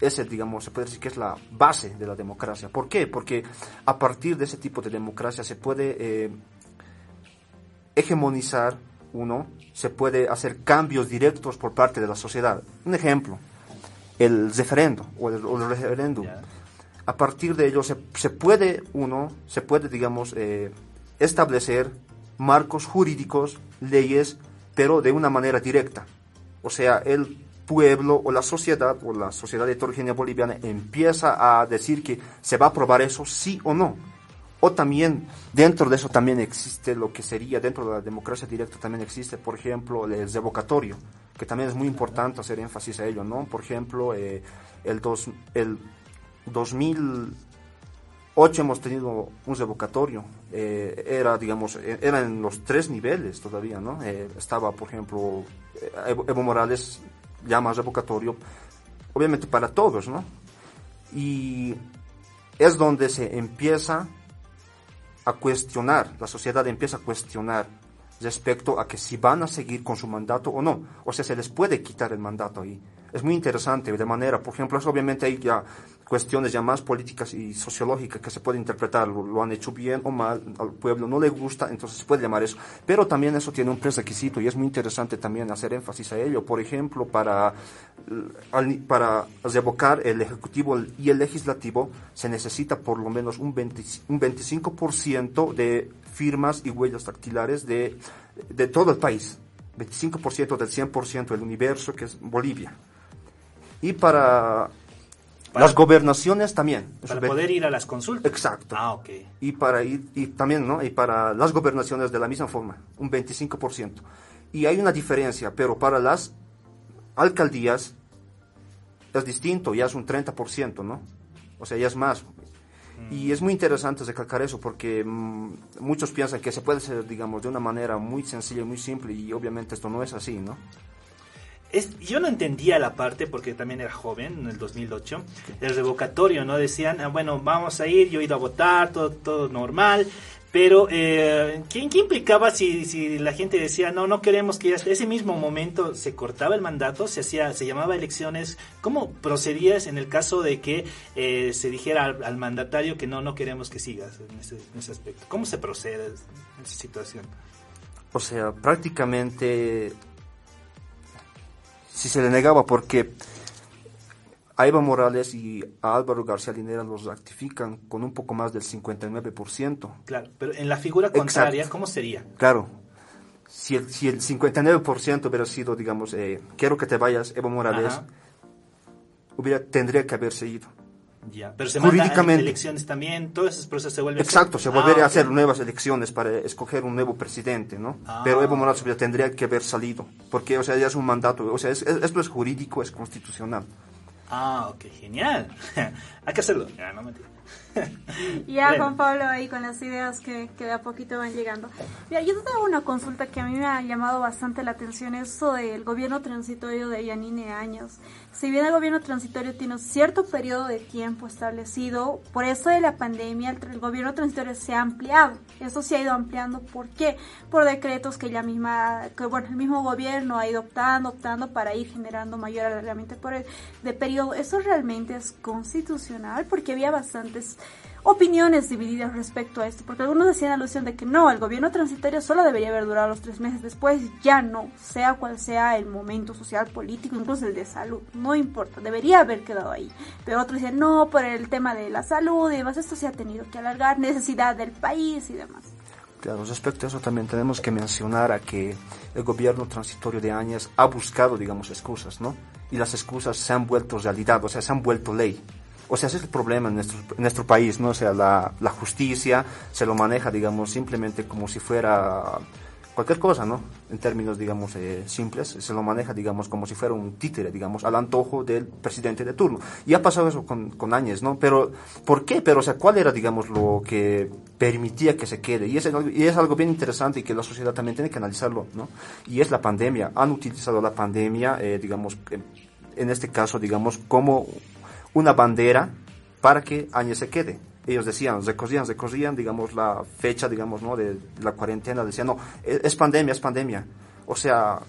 es el, digamos, se puede decir que es la base de la democracia. ¿Por qué? Porque a partir de ese tipo de democracia se puede eh, hegemonizar uno, se puede hacer cambios directos por parte de la sociedad. Un ejemplo, el referendo o el, referéndum. A partir de ello se, se, puede uno, se puede, digamos, eh, establecer marcos jurídicos, leyes, pero de una manera directa. O sea, el pueblo o la sociedad o la sociedad heterogénea boliviana empieza a decir que se va a aprobar eso sí o no. O también dentro de eso también existe lo que sería dentro de la democracia directa también existe, por ejemplo, el revocatorio, que también es muy importante hacer énfasis a ello, ¿no? Por ejemplo, eh, el, dos, el 2000 Ocho hemos tenido un revocatorio, eh, era, digamos, eh, era en los tres niveles todavía, ¿no? Eh, estaba, por ejemplo, Evo, Morales llama revocatorio, obviamente para todos, ¿no? Y es donde se empieza a cuestionar, la sociedad empieza a cuestionar respecto a que si van a seguir con su mandato o no. O sea, se les puede quitar el mandato ahí. Es muy interesante, de manera, por ejemplo, obviamente hay ya cuestiones ya más políticas y sociológicas que se puede interpretar, lo, han hecho bien o mal, al pueblo no le gusta, entonces se puede llamar eso. Pero también eso tiene un prerequisito y es muy interesante también hacer énfasis a ello. Por ejemplo, para, para revocar el Ejecutivo y el Legislativo se necesita por lo menos un, 20, un 25% de firmas y huellas dactilares de, de todo el país. 25% del 100% del universo que es Bolivia. Y para las gobernaciones también. Para poder ir a las consultas. Exacto. Ah, ok. Y para ir, y también, ¿no? Y para las gobernaciones de la misma forma, un 25%. Y hay una diferencia, pero para las alcaldías es distinto, ya es un 30%, ¿no? O sea, ya es más. Y es muy interesante recalcar eso porque mm, muchos piensan que se puede hacer, digamos, de una manera muy sencilla y muy simple y obviamente esto no es así, ¿no? Es, yo no entendía la parte porque también era joven en el 2008 el revocatorio no decían ah, bueno vamos a ir yo he ido a votar todo todo normal pero eh, ¿qué, qué implicaba si, si la gente decía no no queremos que ya esté? ese mismo momento se cortaba el mandato se hacía se llamaba elecciones cómo procedías en el caso de que eh, se dijera al, al mandatario que no no queremos que sigas en ese, en ese aspecto cómo se procede en esa situación O sea, prácticamente si se le negaba porque a Eva Morales y a Álvaro García Linera los ratifican con un poco más del 59%. claro pero en la figura contraria cómo sería Claro, si el, si el 59% hubiera sido, digamos, eh, quiero que te vayas, Evo Morales, Ajá. hubiera, tendría que haberse ido. Ya pero se mandan Jurídicamente. elecciones también todos esos procesos se vuelven Exacto, se Ah, volvería a ok. hacer nuevas elecciones para escoger un nuevo presidente, ¿no? Ah. Pero Evo Morales hubiera, tendría que haber salido, porque, o sea, ya es un mandato, o sea, es- es- esto es jurídico, es constitucional. Ah, ok, genial. Hay que hacerlo. Ya, no mentira. Ya, Bueno. Juan Pablo, ahí con las ideas que, que de a poquito van llegando. Mira, yo te hago una consulta que a mí me ha llamado bastante la atención, eso del gobierno transitorio de Yanine Años. Si bien el gobierno transitorio tiene un cierto periodo de tiempo establecido, por eso de la pandemia el, gobierno transitorio se ha ampliado. Eso se ha ido ampliando, ¿por qué? Por decretos que ya misma, que bueno, el mismo gobierno ha ido optando, optando para ir generando mayor alargamiento por el, de periodo. ¿Eso realmente es constitucional? Porque había bastantes opiniones divididas respecto a esto, porque algunos decían alusión de que no, el gobierno transitorio solo debería haber durado los tres meses después, ya no, sea cual sea el momento social, político, incluso el de salud, no importa, debería haber quedado ahí. Pero otros decían no, por el tema de la salud y demás, esto se ha tenido que alargar, necesidad del país y demás. Claro, respecto a eso también tenemos que mencionar a que el gobierno transitorio de Áñez ha buscado, digamos, excusas, ¿no? Y las excusas se han vuelto realidad, o sea, se han vuelto ley. O sea, ese es el problema en nuestro, nuestro país, ¿no? O sea, la, justicia se lo maneja, digamos, simplemente como si fuera cualquier cosa, ¿no? En términos, digamos, eh, simples, se lo maneja, digamos, como si fuera un títere, digamos, al antojo del presidente de turno. Y ha pasado eso con, con Áñez, ¿no? Pero, ¿por qué? Pero, o sea, ¿cuál era, digamos, lo que permitía que se quede? Y es, es algo bien interesante y que la sociedad también tiene que analizarlo, ¿no? Y es la pandemia. Han utilizado la pandemia, eh, digamos, en este caso, digamos, como una bandera para que Áñez se quede. Ellos decían, recorrían, recorrían, digamos, la fecha, digamos, ¿no? De la cuarentena, decían, no, es, es pandemia, es pandemia. O sea,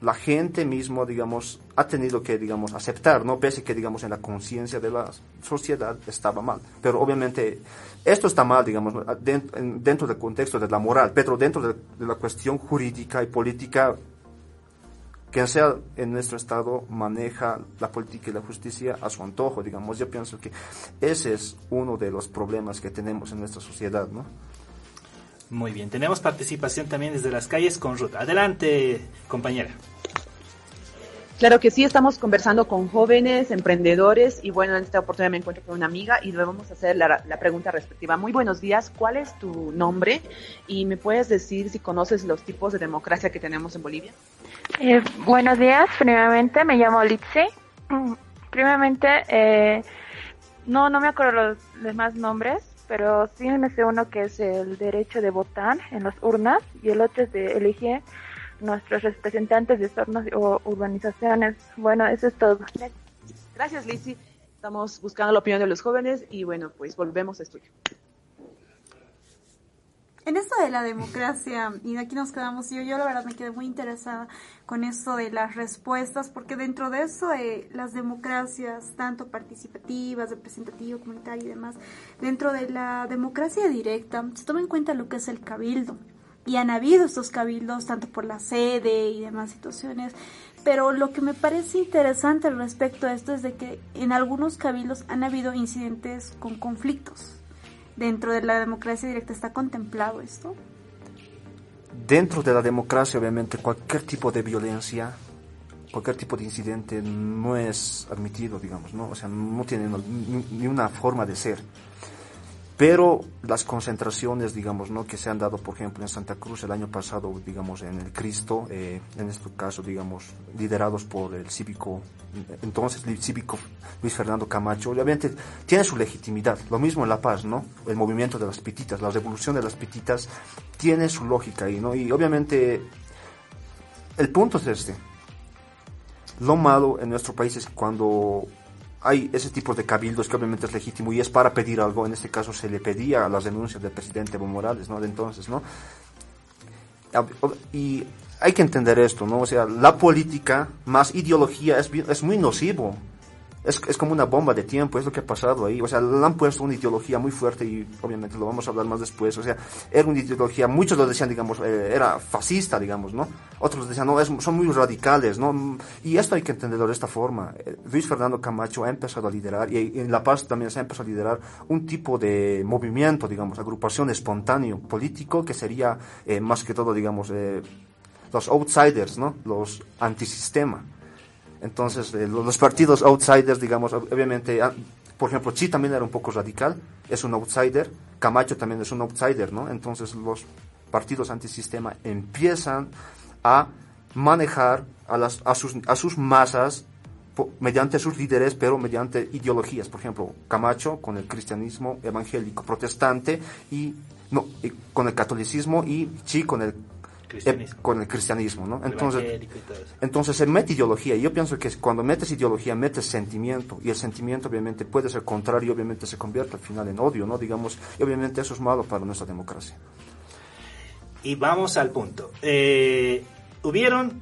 la gente mismo, digamos, ha tenido que, digamos, aceptar, ¿no? Pese que, digamos, en la conciencia de la sociedad estaba mal. Pero obviamente, esto está mal, digamos, dentro, en- dentro del contexto de la moral, pero dentro de, de la cuestión jurídica y política, quien sea en nuestro estado maneja la política y la justicia a su antojo, digamos. Yo pienso que ese es uno de los problemas que tenemos en nuestra sociedad, ¿no? Muy bien, tenemos participación también desde las calles con Ruth. Adelante, compañera. Claro que sí, estamos conversando con jóvenes, emprendedores y bueno, en esta oportunidad me encuentro con una amiga y le vamos a hacer la, la pregunta respectiva. Muy buenos días, ¿cuál es tu nombre? Y me puedes decir si conoces los tipos de democracia que tenemos en Bolivia. Eh, buenos días, primeramente me llamo Litsi. Primeramente, eh, no, no me acuerdo los demás nombres, pero sí me sé uno que es el derecho de votar en las urnas y el otro es de elegir nuestros representantes de zonas o urbanizaciones. Bueno, eso es todo. Gracias, Lizzy. Estamos buscando la opinión de los jóvenes y bueno, pues volvemos a estudio. En esto de la democracia, y de aquí nos quedamos, yo, yo la verdad me quedé muy interesada con eso de las respuestas, porque dentro de eso, eh, las democracias, tanto participativas, representativas, comunitarias y demás, dentro de la democracia directa, se toma en cuenta lo que es el cabildo. Y han habido estos cabildos, tanto por la sede y demás situaciones. Pero lo que me parece interesante respecto a esto es de que en algunos cabildos han habido incidentes con conflictos dentro de la democracia directa está contemplado esto? Dentro de la democracia, obviamente, cualquier tipo de violencia cualquier tipo de incidente no es admitido, digamos, ¿no? O sea, no tiene ni, una forma de ser. Pero las concentraciones, digamos, ¿no? que se han dado, por ejemplo, en Santa Cruz el año pasado, digamos, en el Cristo, eh, en este caso, digamos, liderados por el cívico, entonces el cívico Luis Fernando Camacho, obviamente tiene su legitimidad. Lo mismo en La Paz, ¿no? El movimiento de las pititas, la revolución de las pititas, tiene su lógica ahí, ¿no? Y obviamente el punto es este. Lo malo en nuestro país es cuando hay ese tipo de cabildos que obviamente es legítimo y es para pedir algo. En este caso se le pedía a las denuncias del presidente Evo Morales, ¿no? De entonces, ¿no? Y hay que entender esto, ¿no? O sea, la política más ideología es, es muy nocivo es, es, como una bomba de tiempo, es lo que ha pasado ahí. O sea, le han puesto una ideología muy fuerte y obviamente lo vamos a hablar más después. O sea, era una ideología, muchos lo decían, digamos, eh, era fascista, digamos, ¿no? Otros decían, no, es, son muy radicales, ¿no? Y esto hay que entenderlo de esta forma. Eh, Luis Fernando Camacho ha empezado a liderar y en La Paz también se ha empezado a liderar un tipo de movimiento, digamos, agrupación espontáneo político que sería eh, más que todo, digamos, los outsiders, ¿no? Los antisistema. Entonces, eh, los partidos outsiders, digamos, obviamente, ah, por ejemplo, Chi también era un poco radical, es un outsider, Camacho también es un outsider, ¿no? Entonces, los partidos antisistema empiezan a manejar a, las, a, sus, a sus masas mediante sus líderes, pero mediante ideologías. Por ejemplo, Camacho con el cristianismo evangélico protestante y no, con el catolicismo y Chi con el con el cristianismo, ¿no? Entonces, entonces se mete ideología. Y yo pienso que cuando metes ideología, metes sentimiento. Y el sentimiento obviamente puede ser contrario y obviamente se convierte al final en odio, ¿no? Digamos, y obviamente eso es malo para nuestra democracia. Y vamos al punto. Eh, hubieron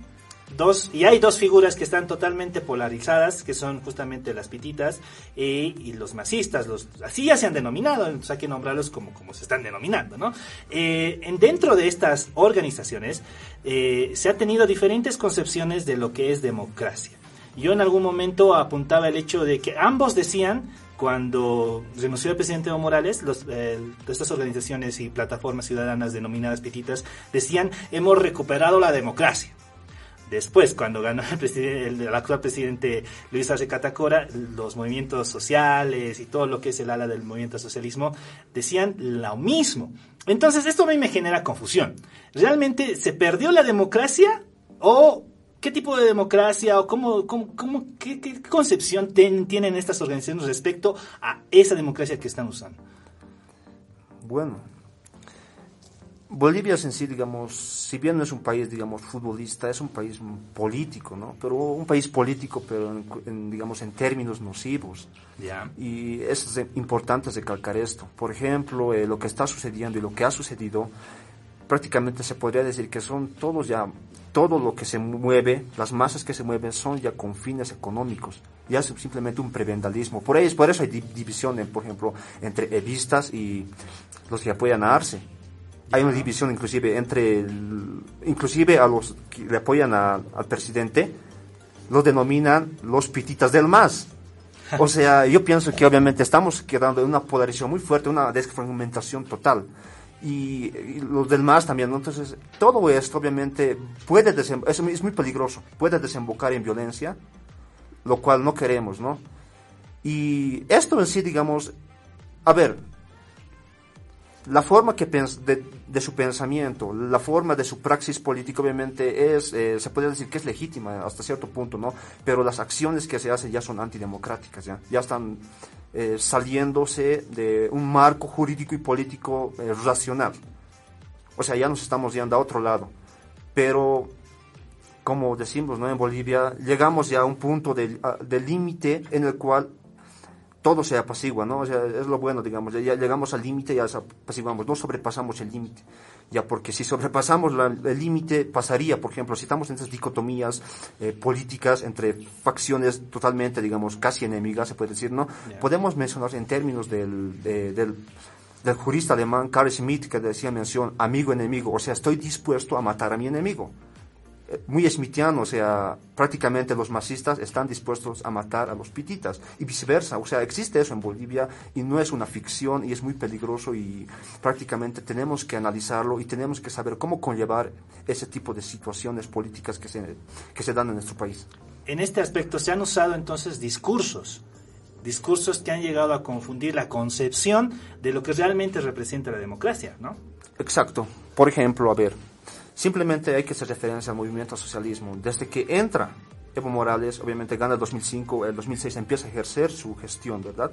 dos, y hay dos figuras que están totalmente polarizadas, que son justamente las pititas y los masistas, los, así ya se han denominado, entonces hay que nombrarlos como, como se están denominando, ¿no? Eh, dentro de estas organizaciones eh, se ha tenido diferentes concepciones de lo que es democracia. Yo en algún momento apuntaba el hecho de que ambos decían cuando renunció el presidente Evo Morales, los, eh, estas organizaciones y plataformas ciudadanas denominadas pititas decían hemos recuperado la democracia. Después, cuando ganó el, actual presidente Luis Arce Catacora, los movimientos sociales y todo lo que es el ala del movimiento socialismo decían lo mismo. Entonces, esto a mí me genera confusión. ¿Realmente se perdió la democracia o qué tipo de democracia o cómo, cómo, qué, concepción tienen estas organizaciones respecto a esa democracia que están usando? Bueno, Bolivia es en sí, digamos, si bien no es un país, digamos, futbolista, es un país político, ¿no? Pero un país político, pero en, digamos, en términos nocivos. Y es importante recalcar esto. Por ejemplo, eh, lo que está sucediendo y lo que ha sucedido, prácticamente se podría decir que son todos ya, todo lo que se mueve, las masas que se mueven son ya con fines económicos. Ya es simplemente un prebendalismo. Por, ahí, por eso hay divisiones, por ejemplo, entre evistas y los que apoyan a Arce hay una división inclusive entre, inclusive a los que le apoyan al presidente, lo denominan los pititas del MAS. O sea, yo pienso que obviamente estamos quedando en una polarización muy fuerte, una desfragmentación total. Y, los del MAS también, Entonces, todo esto obviamente puede, es, es muy peligroso, puede desembocar en violencia, lo cual no queremos, ¿no? Y esto en sí, digamos, a ver, la forma que de, de, su pensamiento, la forma de su praxis política obviamente es, eh, se puede decir que es legítima hasta cierto punto, ¿no? Pero las acciones que se hacen ya son antidemocráticas, ya, están eh, saliéndose de un marco jurídico y político eh, racional. O sea, ya nos estamos yendo a otro lado. Pero, como decimos, ¿no? En Bolivia llegamos ya a un punto de límite en el cual todo se apacigua, ¿no? O sea, es lo bueno, digamos, ya, llegamos al límite, ya apaciguamos, no sobrepasamos el límite, ya porque si sobrepasamos el límite pasaría, por ejemplo, si estamos en esas dicotomías eh, políticas entre facciones totalmente, digamos, casi enemigas, se puede decir, ¿no? Podemos mencionar en términos del, del, del jurista alemán Carl Schmitt que decía mención amigo-enemigo, o sea, estoy dispuesto a matar a mi enemigo. Muy smithiano, o sea, prácticamente los masistas están dispuestos a matar a los pititas y viceversa, o sea, existe eso en Bolivia y no es una ficción y es muy peligroso y prácticamente tenemos que analizarlo y tenemos que saber cómo conllevar ese tipo de situaciones políticas que se, que se dan en nuestro país. En este aspecto se han usado entonces discursos, discursos que han llegado a confundir la concepción de lo que realmente representa la democracia, ¿no? Exacto. Por ejemplo, a ver, Simplemente hay que hacer referencia al movimiento socialismo. Desde que entra Evo Morales, obviamente gana el 2005, el 2006 empieza a ejercer su gestión, ¿verdad?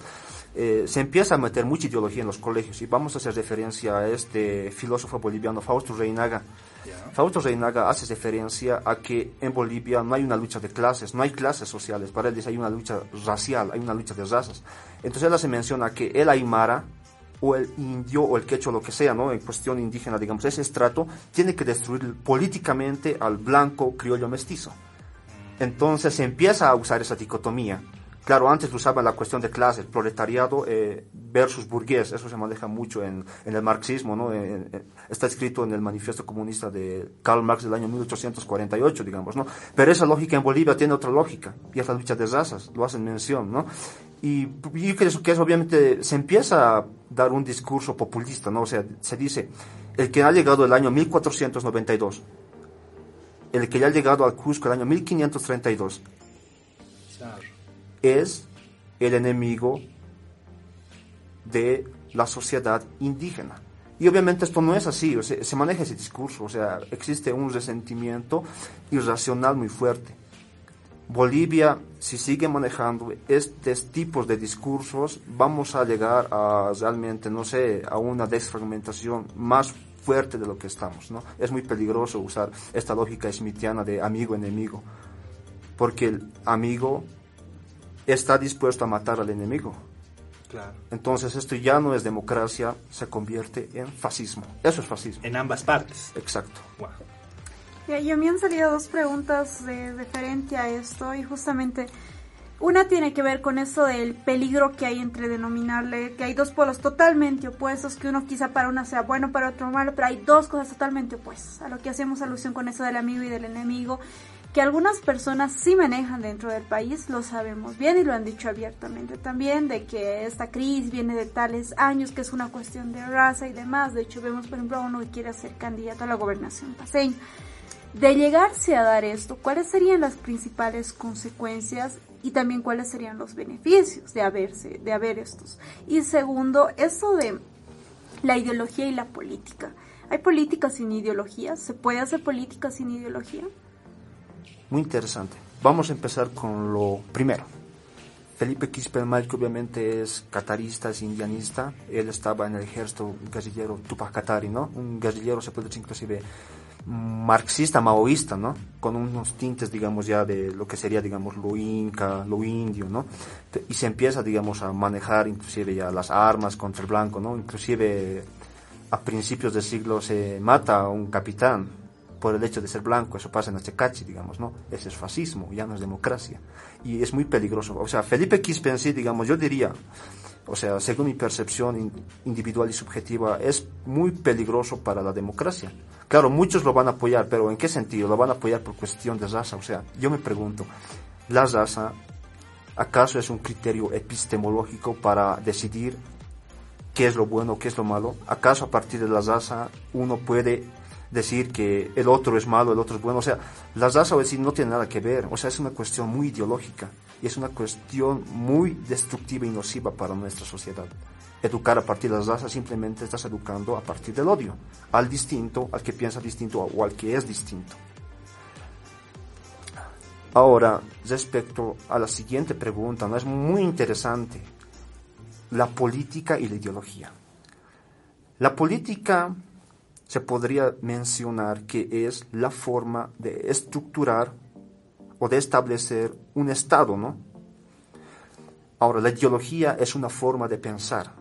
Eh, se empieza a meter mucha ideología en los colegios y vamos a hacer referencia a este filósofo boliviano, Fausto Reinaga. Fausto Reinaga hace referencia a que en Bolivia no hay una lucha de clases, no hay clases sociales, para él dice hay una lucha racial, hay una lucha de razas. Entonces él hace mención a que el Aymara, o el indio o el quechua, lo que sea, ¿no? En cuestión indígena, digamos, ese estrato tiene que destruir políticamente al blanco criollo mestizo. Entonces se empieza a usar esa dicotomía. Claro, antes usaba la cuestión de clase, proletariado eh, versus burgués, eso se maneja mucho en, el marxismo, ¿no? está escrito en el manifiesto comunista de Karl Marx del año 1848, digamos, ¿no? Pero esa lógica en Bolivia tiene otra lógica, y es la lucha de razas, lo hacen mención, ¿no? Y, y que, eso, que eso obviamente se empieza a dar un discurso populista, ¿no? O sea, se dice, el que ha llegado el año 1492, el que ya ha llegado al Cusco el año 1532, es el enemigo de la sociedad indígena. Y obviamente esto no es así, se maneja ese discurso, o sea, existe un resentimiento irracional muy fuerte. Bolivia, si sigue manejando estos tipos de discursos, vamos a llegar a realmente, no sé, a una desfragmentación más fuerte de lo que estamos, ¿no? Es muy peligroso usar esta lógica smithiana de amigo-enemigo, porque el amigo está dispuesto a matar al enemigo. Claro. Entonces esto ya no es democracia, se convierte en fascismo. Eso es fascismo. En ambas partes. Exacto. Y a mí han salido dos preguntas de, referente a esto y justamente una tiene que ver con eso del peligro que hay entre denominarle, que hay dos polos totalmente opuestos, que uno quizá para una sea bueno, para otro malo, pero hay dos cosas totalmente opuestas, a lo que hacemos alusión con eso del amigo y del enemigo, que algunas personas sí manejan dentro del país, lo sabemos bien y lo han dicho abiertamente también, de que esta crisis viene de tales años, que es una cuestión de raza y demás. De hecho, vemos, por ejemplo, a uno que quiere ser candidato a la gobernación paseña. De llegarse a dar esto, ¿cuáles serían las principales consecuencias y también cuáles serían los beneficios de haberse, de haber estos? Y segundo, eso de la ideología y la política. ¿Hay política sin ideología? ¿Se puede hacer política sin ideología? Muy interesante. Vamos a empezar con lo primero. Felipe Quispe que obviamente es catarista, es indianista, él estaba en el ejército guerrillero Tupac Katari, ¿no? Un guerrillero, se puede decir inclusive marxista, maoísta, ¿no? Con unos tintes, digamos, ya de lo que sería, digamos, lo inca, lo indio, ¿no? Y se empieza, digamos, a manejar inclusive ya las armas contra el blanco, ¿no? Inclusive a principios del siglo se mata a un capitán, por el hecho de ser blanco, eso pasa en Achecachi, digamos, ¿no? Ese es fascismo, ya no es democracia. Y es muy peligroso. O sea, Felipe Quispe sí, digamos, yo diría, o sea, según mi percepción individual y subjetiva, es muy peligroso para la democracia. Claro, muchos lo van a apoyar, pero ¿en qué sentido? Lo van a apoyar por cuestión de raza. O sea, yo me pregunto, ¿la raza acaso es un criterio epistemológico para decidir qué es lo bueno, qué es lo malo? ¿Acaso a partir de la raza uno puede decir que el otro es malo, el otro es bueno. O sea, las razas decir no tienen nada que ver. O sea, es una cuestión muy ideológica y es una cuestión muy destructiva y nociva para nuestra sociedad. Educar a partir de las razas simplemente estás educando a partir del odio, al distinto, al que piensa distinto o al que es distinto. Ahora, respecto a la siguiente pregunta, ¿no? es muy interesante la política y la ideología. La política se podría mencionar que es la forma de estructurar o de establecer un Estado, ¿no? Ahora, la ideología es una forma de pensar.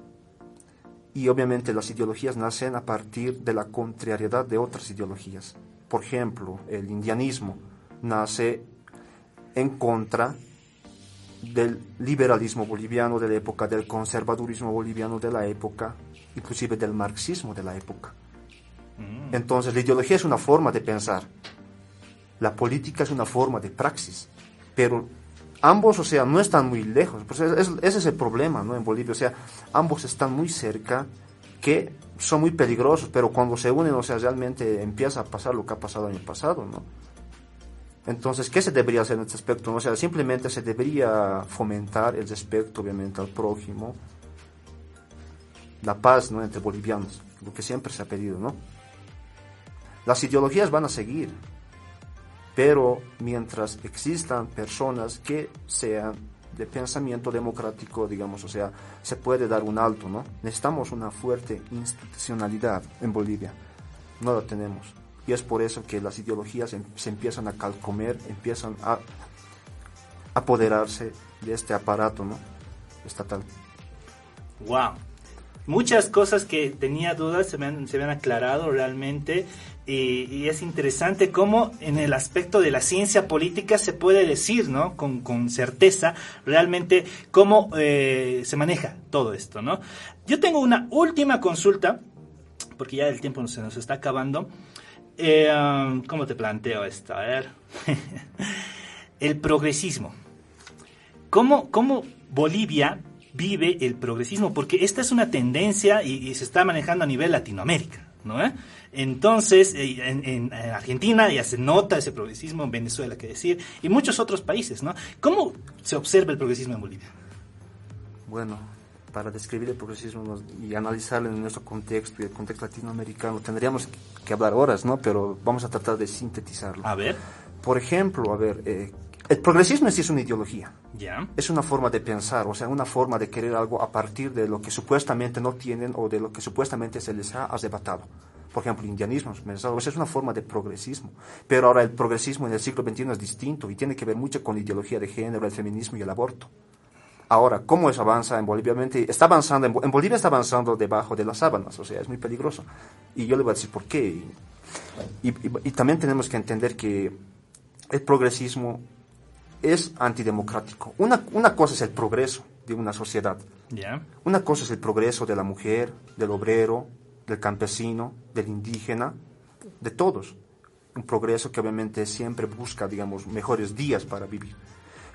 Y obviamente las ideologías nacen a partir de la contrariedad de otras ideologías. Por ejemplo, el indianismo nace en contra del liberalismo boliviano de la época, del conservadurismo boliviano de la época, inclusive del marxismo de la época. Entonces, la ideología es una forma de pensar. La política es una forma de praxis, pero ambos, o sea, no están muy lejos. Pues ese es el problema, ¿no? En Bolivia, o sea, ambos están muy cerca, que son muy peligrosos, pero cuando se unen, o sea, realmente empieza a pasar lo que ha pasado en el pasado, ¿no? Entonces, ¿qué se debería hacer en este aspecto? O sea, simplemente se debería fomentar el respeto, obviamente, al prójimo, la paz, ¿no? Entre bolivianos, lo que siempre se ha pedido, ¿no? Las ideologías van a seguir, pero mientras existan personas que sean de pensamiento democrático, digamos, o sea, se puede dar un alto, ¿no? Necesitamos una fuerte institucionalidad en Bolivia. No la tenemos. Y es por eso que las ideologías em, se empiezan a calcomer, empiezan a apoderarse de este aparato, ¿no? Estatal. Wow. Muchas cosas que tenía dudas se me se me han aclarado realmente y, es interesante cómo en el aspecto de la ciencia política se puede decir, ¿no? Con, con certeza realmente cómo eh, se maneja todo esto, ¿no? Yo tengo una última consulta, porque ya el tiempo se nos está acabando. Eh, um, ¿Cómo te planteo esto? A ver. el progresismo. ¿Cómo, ¿Cómo Bolivia vive el progresismo? Porque esta es una tendencia y, y se está manejando a nivel Latinoamérica, ¿no? Entonces, eh, en, Argentina ya se nota ese progresismo, en Venezuela, que decir, y muchos otros países, ¿no? ¿Cómo se observa el progresismo en Bolivia? Bueno, para describir el progresismo y analizarlo en nuestro contexto y el contexto latinoamericano, tendríamos que hablar horas, ¿no? Pero vamos a tratar de sintetizarlo. A ver. Por ejemplo, a ver, eh, el progresismo sí es una ideología. Es una forma de pensar, o sea, una forma de querer algo a partir de lo que supuestamente no tienen o de lo que supuestamente se les ha arrebatado por ejemplo, el indianismo, es una forma de progresismo. Pero ahora el progresismo en el siglo XXI es distinto y tiene que ver mucho con la ideología de género, el feminismo y el aborto. Ahora, ¿cómo eso avanza en Bolivia? Está avanzando, en, Bolivia está avanzando debajo de las sábanas, o sea, es muy peligroso. Y yo le voy a decir por qué. Y, también tenemos que entender que el progresismo es antidemocrático. Una, una cosa es el progreso de una sociedad. Una cosa es el progreso de la mujer, del obrero, del campesino, del indígena, de todos. Un progreso que obviamente siempre busca, digamos, mejores días para vivir.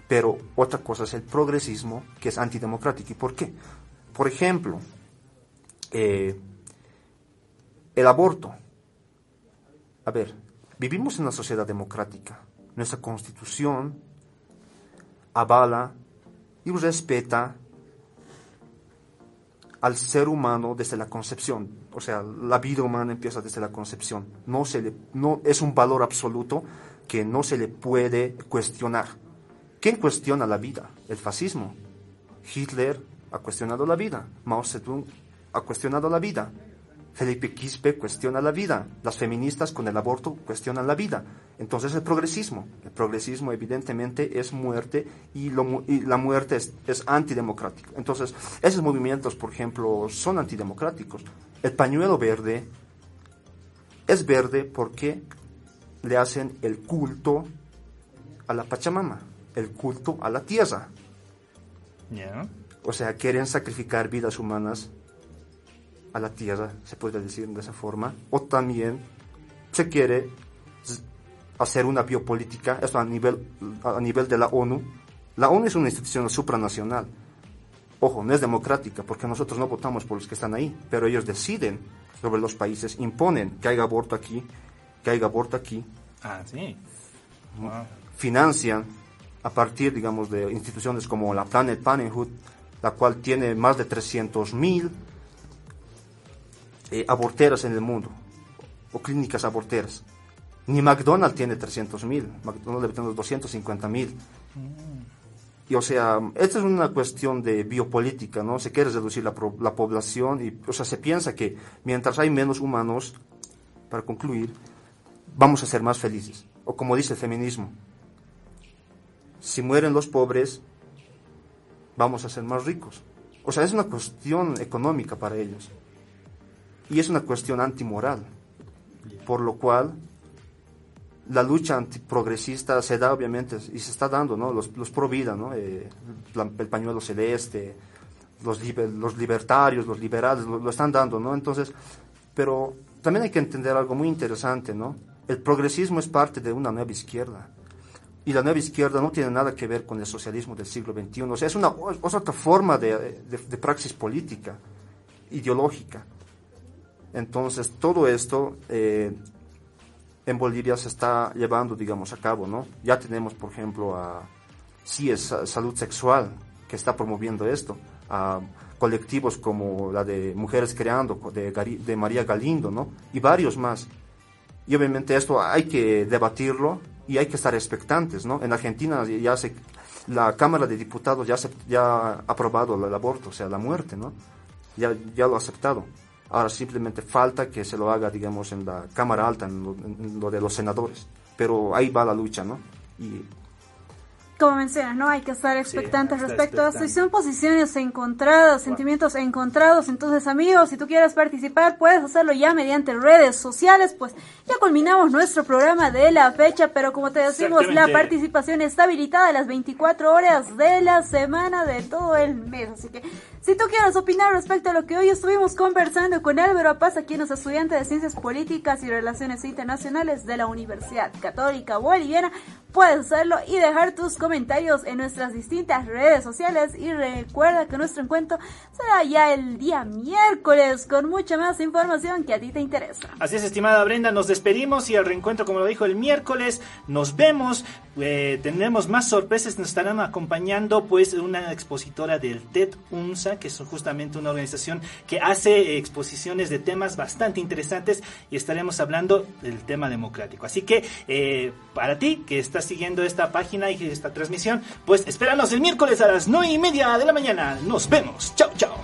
Pero otra cosa es el progresismo, que es antidemocrático. ¿Y por qué? Por ejemplo, eh, el aborto. A ver, vivimos en una sociedad democrática. Nuestra constitución avala y respeta al ser humano desde la concepción. O sea, la vida humana empieza desde la concepción. No, se le, no es un valor absoluto que no se le puede cuestionar. ¿Quién cuestiona la vida? El fascismo. Hitler ha cuestionado la vida. Mao Zedong ha cuestionado la vida. Felipe Quispe cuestiona la vida, las feministas con el aborto cuestionan la vida. Entonces el progresismo, el progresismo evidentemente es muerte y, la muerte es, es, antidemocrática. Entonces esos movimientos, por ejemplo, son antidemocráticos. El pañuelo verde es verde porque le hacen el culto a la Pachamama, el culto a la tierra. O sea, quieren sacrificar vidas humanas a la tierra, se puede decir de esa forma, o también se quiere hacer una biopolítica, esto a nivel, a nivel de la ONU. La ONU es una institución supranacional. Ojo, no es democrática, porque nosotros no votamos por los que están ahí, pero ellos deciden sobre los países, imponen que haya aborto aquí, que haya aborto aquí. Ah, sí. Financian a partir, digamos, de instituciones como la Planet Parenthood, la cual tiene más de 300 mil eh, aborteras en el mundo, o clínicas aborteras. Ni McDonald's tiene 300 mil, McDonald's debe tener 250 mil. Y o sea, esta es una cuestión de biopolítica, ¿no? Se quiere reducir la, la, población y, o sea, se piensa que mientras hay menos humanos, para concluir, vamos a ser más felices. O como dice el feminismo, si mueren los pobres, vamos a ser más ricos. O sea, es una cuestión económica para ellos. Y es una cuestión antimoral, por lo cual la lucha antiprogresista se da obviamente y se está dando, ¿no? Los, los pro vida, ¿no? Eh, el pañuelo celeste, los, los libertarios, los liberales, lo, están dando, ¿no? Entonces, pero también hay que entender algo muy interesante, ¿no? el progresismo es parte de una nueva izquierda. Y la nueva izquierda no tiene nada que ver con el socialismo del siglo XXI. O sea, es, una, otra forma de, de, praxis política, ideológica. Entonces, todo esto eh, en Bolivia se está llevando, digamos, a cabo, ¿no? Ya tenemos, por ejemplo, a CIES, Salud Sexual, que está promoviendo esto, a colectivos como la de Mujeres Creando, de, de María Galindo, ¿no? Y varios más. Y obviamente esto hay que debatirlo y hay que estar expectantes, ¿no? En Argentina ya se, la Cámara de Diputados ya, se, ha aprobado el aborto, o sea, la muerte, ¿no? Ya lo ha aceptado. Ahora simplemente falta que se lo haga, digamos, en la Cámara Alta, en lo, de los senadores. Pero ahí va la lucha, ¿no? Y como mencionas, ¿no? Hay que estar expectantes respecto a esto. son posiciones encontradas, sentimientos encontrados. Entonces, amigos, si tú quieres participar, puedes hacerlo ya mediante redes sociales. Pues ya culminamos nuestro programa de la fecha, pero como te decimos, la participación está habilitada a las 24 horas de la semana de todo el mes. Así que si tú quieres opinar respecto a lo que hoy estuvimos conversando con Álvaro Paz, quien es estudiante de Ciencias Políticas y Relaciones Internacionales de la Universidad Católica Boliviana, puedes hacerlo y dejar tus comentarios en nuestras distintas redes sociales. Y recuerda que nuestro encuentro será ya el día miércoles con mucha más información que a ti te interesa. Así es, estimada Brenda, nos despedimos y al reencuentro, como lo dijo el miércoles, nos vemos. Eh, tendremos más sorpresas, nos estarán acompañando pues una expositora del TED UNSA que es justamente una organización que hace exposiciones de temas bastante interesantes y estaremos hablando del tema democrático. Así que eh, para ti que estás siguiendo esta página y esta transmisión, pues espéranos el miércoles a las nueve y media de la mañana. Nos vemos. Chao, chao.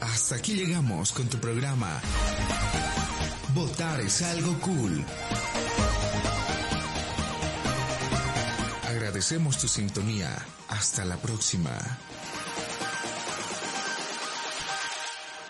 Hasta aquí llegamos con tu programa Votar es algo cool. Agradecemos tu sintonía. Hasta la próxima.